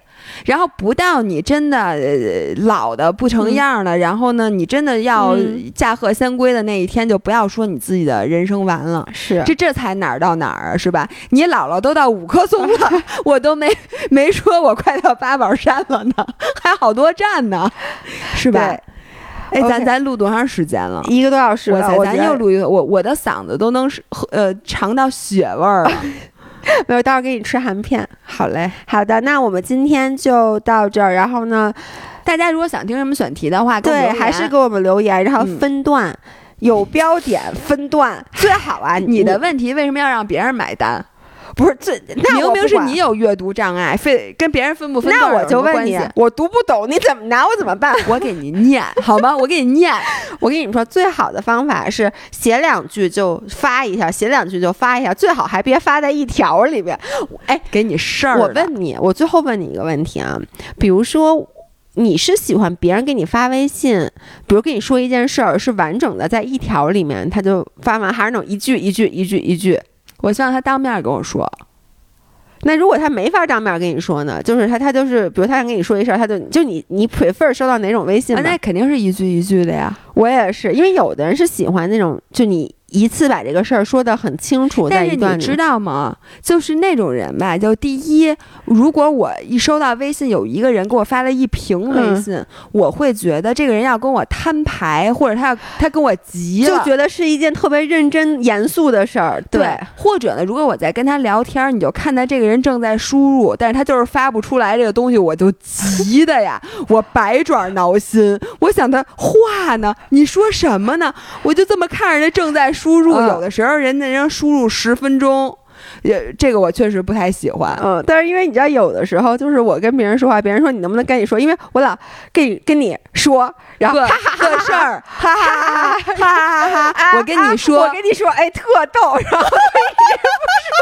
然后不到你真的、呃、老的不成样了，然后呢，你真的要嗯驾鹤仙归的那一天，就不要说你自己的人生完了。是这这才哪儿到哪儿啊，是吧？你姥姥都到五棵松了，我都没没说我快到八宝山了呢，还好多站呢，是吧？哎，咱咱录多长时间了？一个多小时了，咱又录一个，我我的嗓子都能是呃尝到血味儿了。没有，到时候给你吃含片。好嘞，好的，那我们今天就到这儿。然后呢，大家如果想听什么选题的话，给我们对，还是给我们留言，然后嗯分段，有标点分段最好啊。你的问题为什么要让别人买单？不是这，那明明是你有阅读障碍，非跟别人分不分那我就问你我读不懂，你怎么拿我怎么办？我给你念 好吗？我给你念。我跟你们说，最好的方法是写两句就发一下，写两句就发一下，最好还别发在一条里边。哎，给你事儿。我问你，我最后问你一个问题啊，比如说。你是喜欢别人给你发微信，比如跟你说一件事儿，是完整的在一条里面，他就发完，还是那种一句一句一句一句？我希望他当面跟我说。那如果他没法当面跟你说呢？就是他他就是，比如他想跟你说一事儿，他就就你你 prefer 收到哪种微信啊，那肯定是一句一句的呀。我也是，因为有的人是喜欢那种，就你一次把这个事儿说得很清楚，但是你知道吗？就是那种人吧，就第一，如果我一收到微信有一个人给我发了一屏微嗯信，我会觉得这个人要跟我摊牌，或者他要他跟我急了。就觉得是一件特别认真严肃的事儿。对，或者呢，如果我在跟他聊天儿，你就看到这个人正在输入，但是他就是发不出来这个东西，我就急的呀，我百爪挠心。我想他话呢，你说什么呢？我就这么看着他正在输入，有的时候人家人输入十分钟。也这个我确实不太喜欢，嗯，但是因为你知道，有的时候就是我跟别人说话，别人说你能不能赶紧说，因为我老跟你跟你说，然后个事儿，哈哈哈哈哈哈，我跟你说，我跟你说，哎，特逗，然后你不说。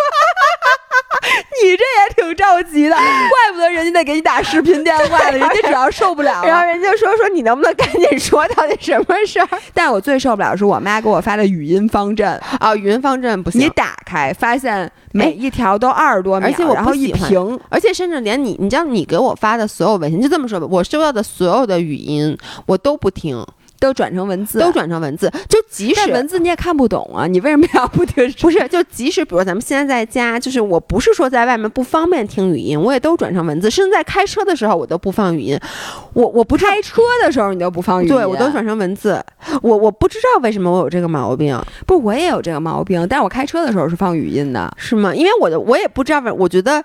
这也挺着急的，怪不得人家得给你打视频电话呢，人家主要受不了然后。人家说说你能不能赶紧说到底什么事儿但我最受不了是我妈给我发的语音方阵，啊？语音方阵不行，你打开发现每一条都二十多秒，而且我不然后一屏，而且甚至连你，你知道你给我发的所有微信，就这么说吧，我收到的所有的语音我都不听，都转成文字，都转成文字，就即使文字你也看不懂啊，你为什么要不听？不是，就即使比如咱们现在在家，就是我不是说在外面不方便听语音，我也都转成文字，甚至在开车的时候我都不放语音，我我不开车的时候你都不放语音，对我都转成文字，我我不知道为什么我有这个毛病，不，我也有这个毛病，但是我开车的时候是放语音的。是吗？因为我的我也不知道为，我觉得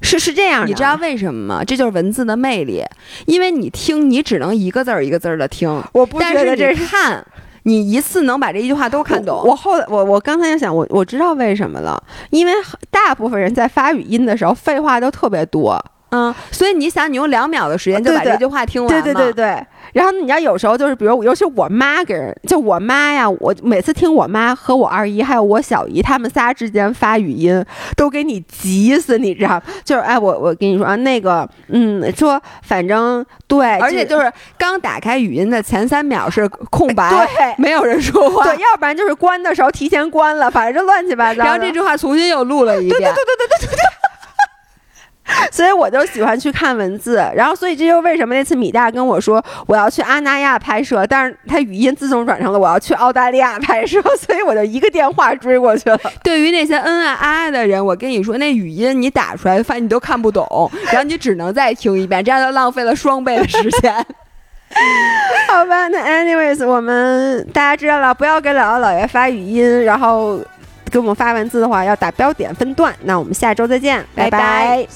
是是这样的，你知道为什么吗？这就是文字的魅力，因为你听，你只能一个字儿一个字儿的听，我不但是觉得这是看，你一次能把这一句话都看懂。我我后来我我刚才就想，我我知道为什么了，因为大部分人在发语音的时候废话都特别多。嗯，所以你想，你用两秒的时间就把这句话听完对对对对。然后你要有时候就是，比如尤其我妈给人，就我妈呀，我每次听我妈和我二姨还有我小姨他们仨之间发语音，都给你急死，你知道？就是哎，我我跟你说啊，那个嗯，说反正对，而且就是刚打开语音的前三秒是空白，对没有人说话，对，要不然就是关的时候提前关了，反正就乱七八糟。然后这句话重新又录了一遍。所以我就喜欢去看文字，然后所以这就是为什么那次米大跟我说我要去阿那亚拍摄，但是他语音自动转成了我要去澳大利亚拍摄，所以我就一个电话追过去了。对于那些恩爱爱爱的人，我跟你说，那语音你打出来，发现你都看不懂，然后你只能再听一遍，这样就浪费了双倍的时间。好吧，那 anyways，我们大家知道了，不要给姥姥姥爷发语音，然后给我们发文字的话要打标点分段。那我们下周再见，拜拜。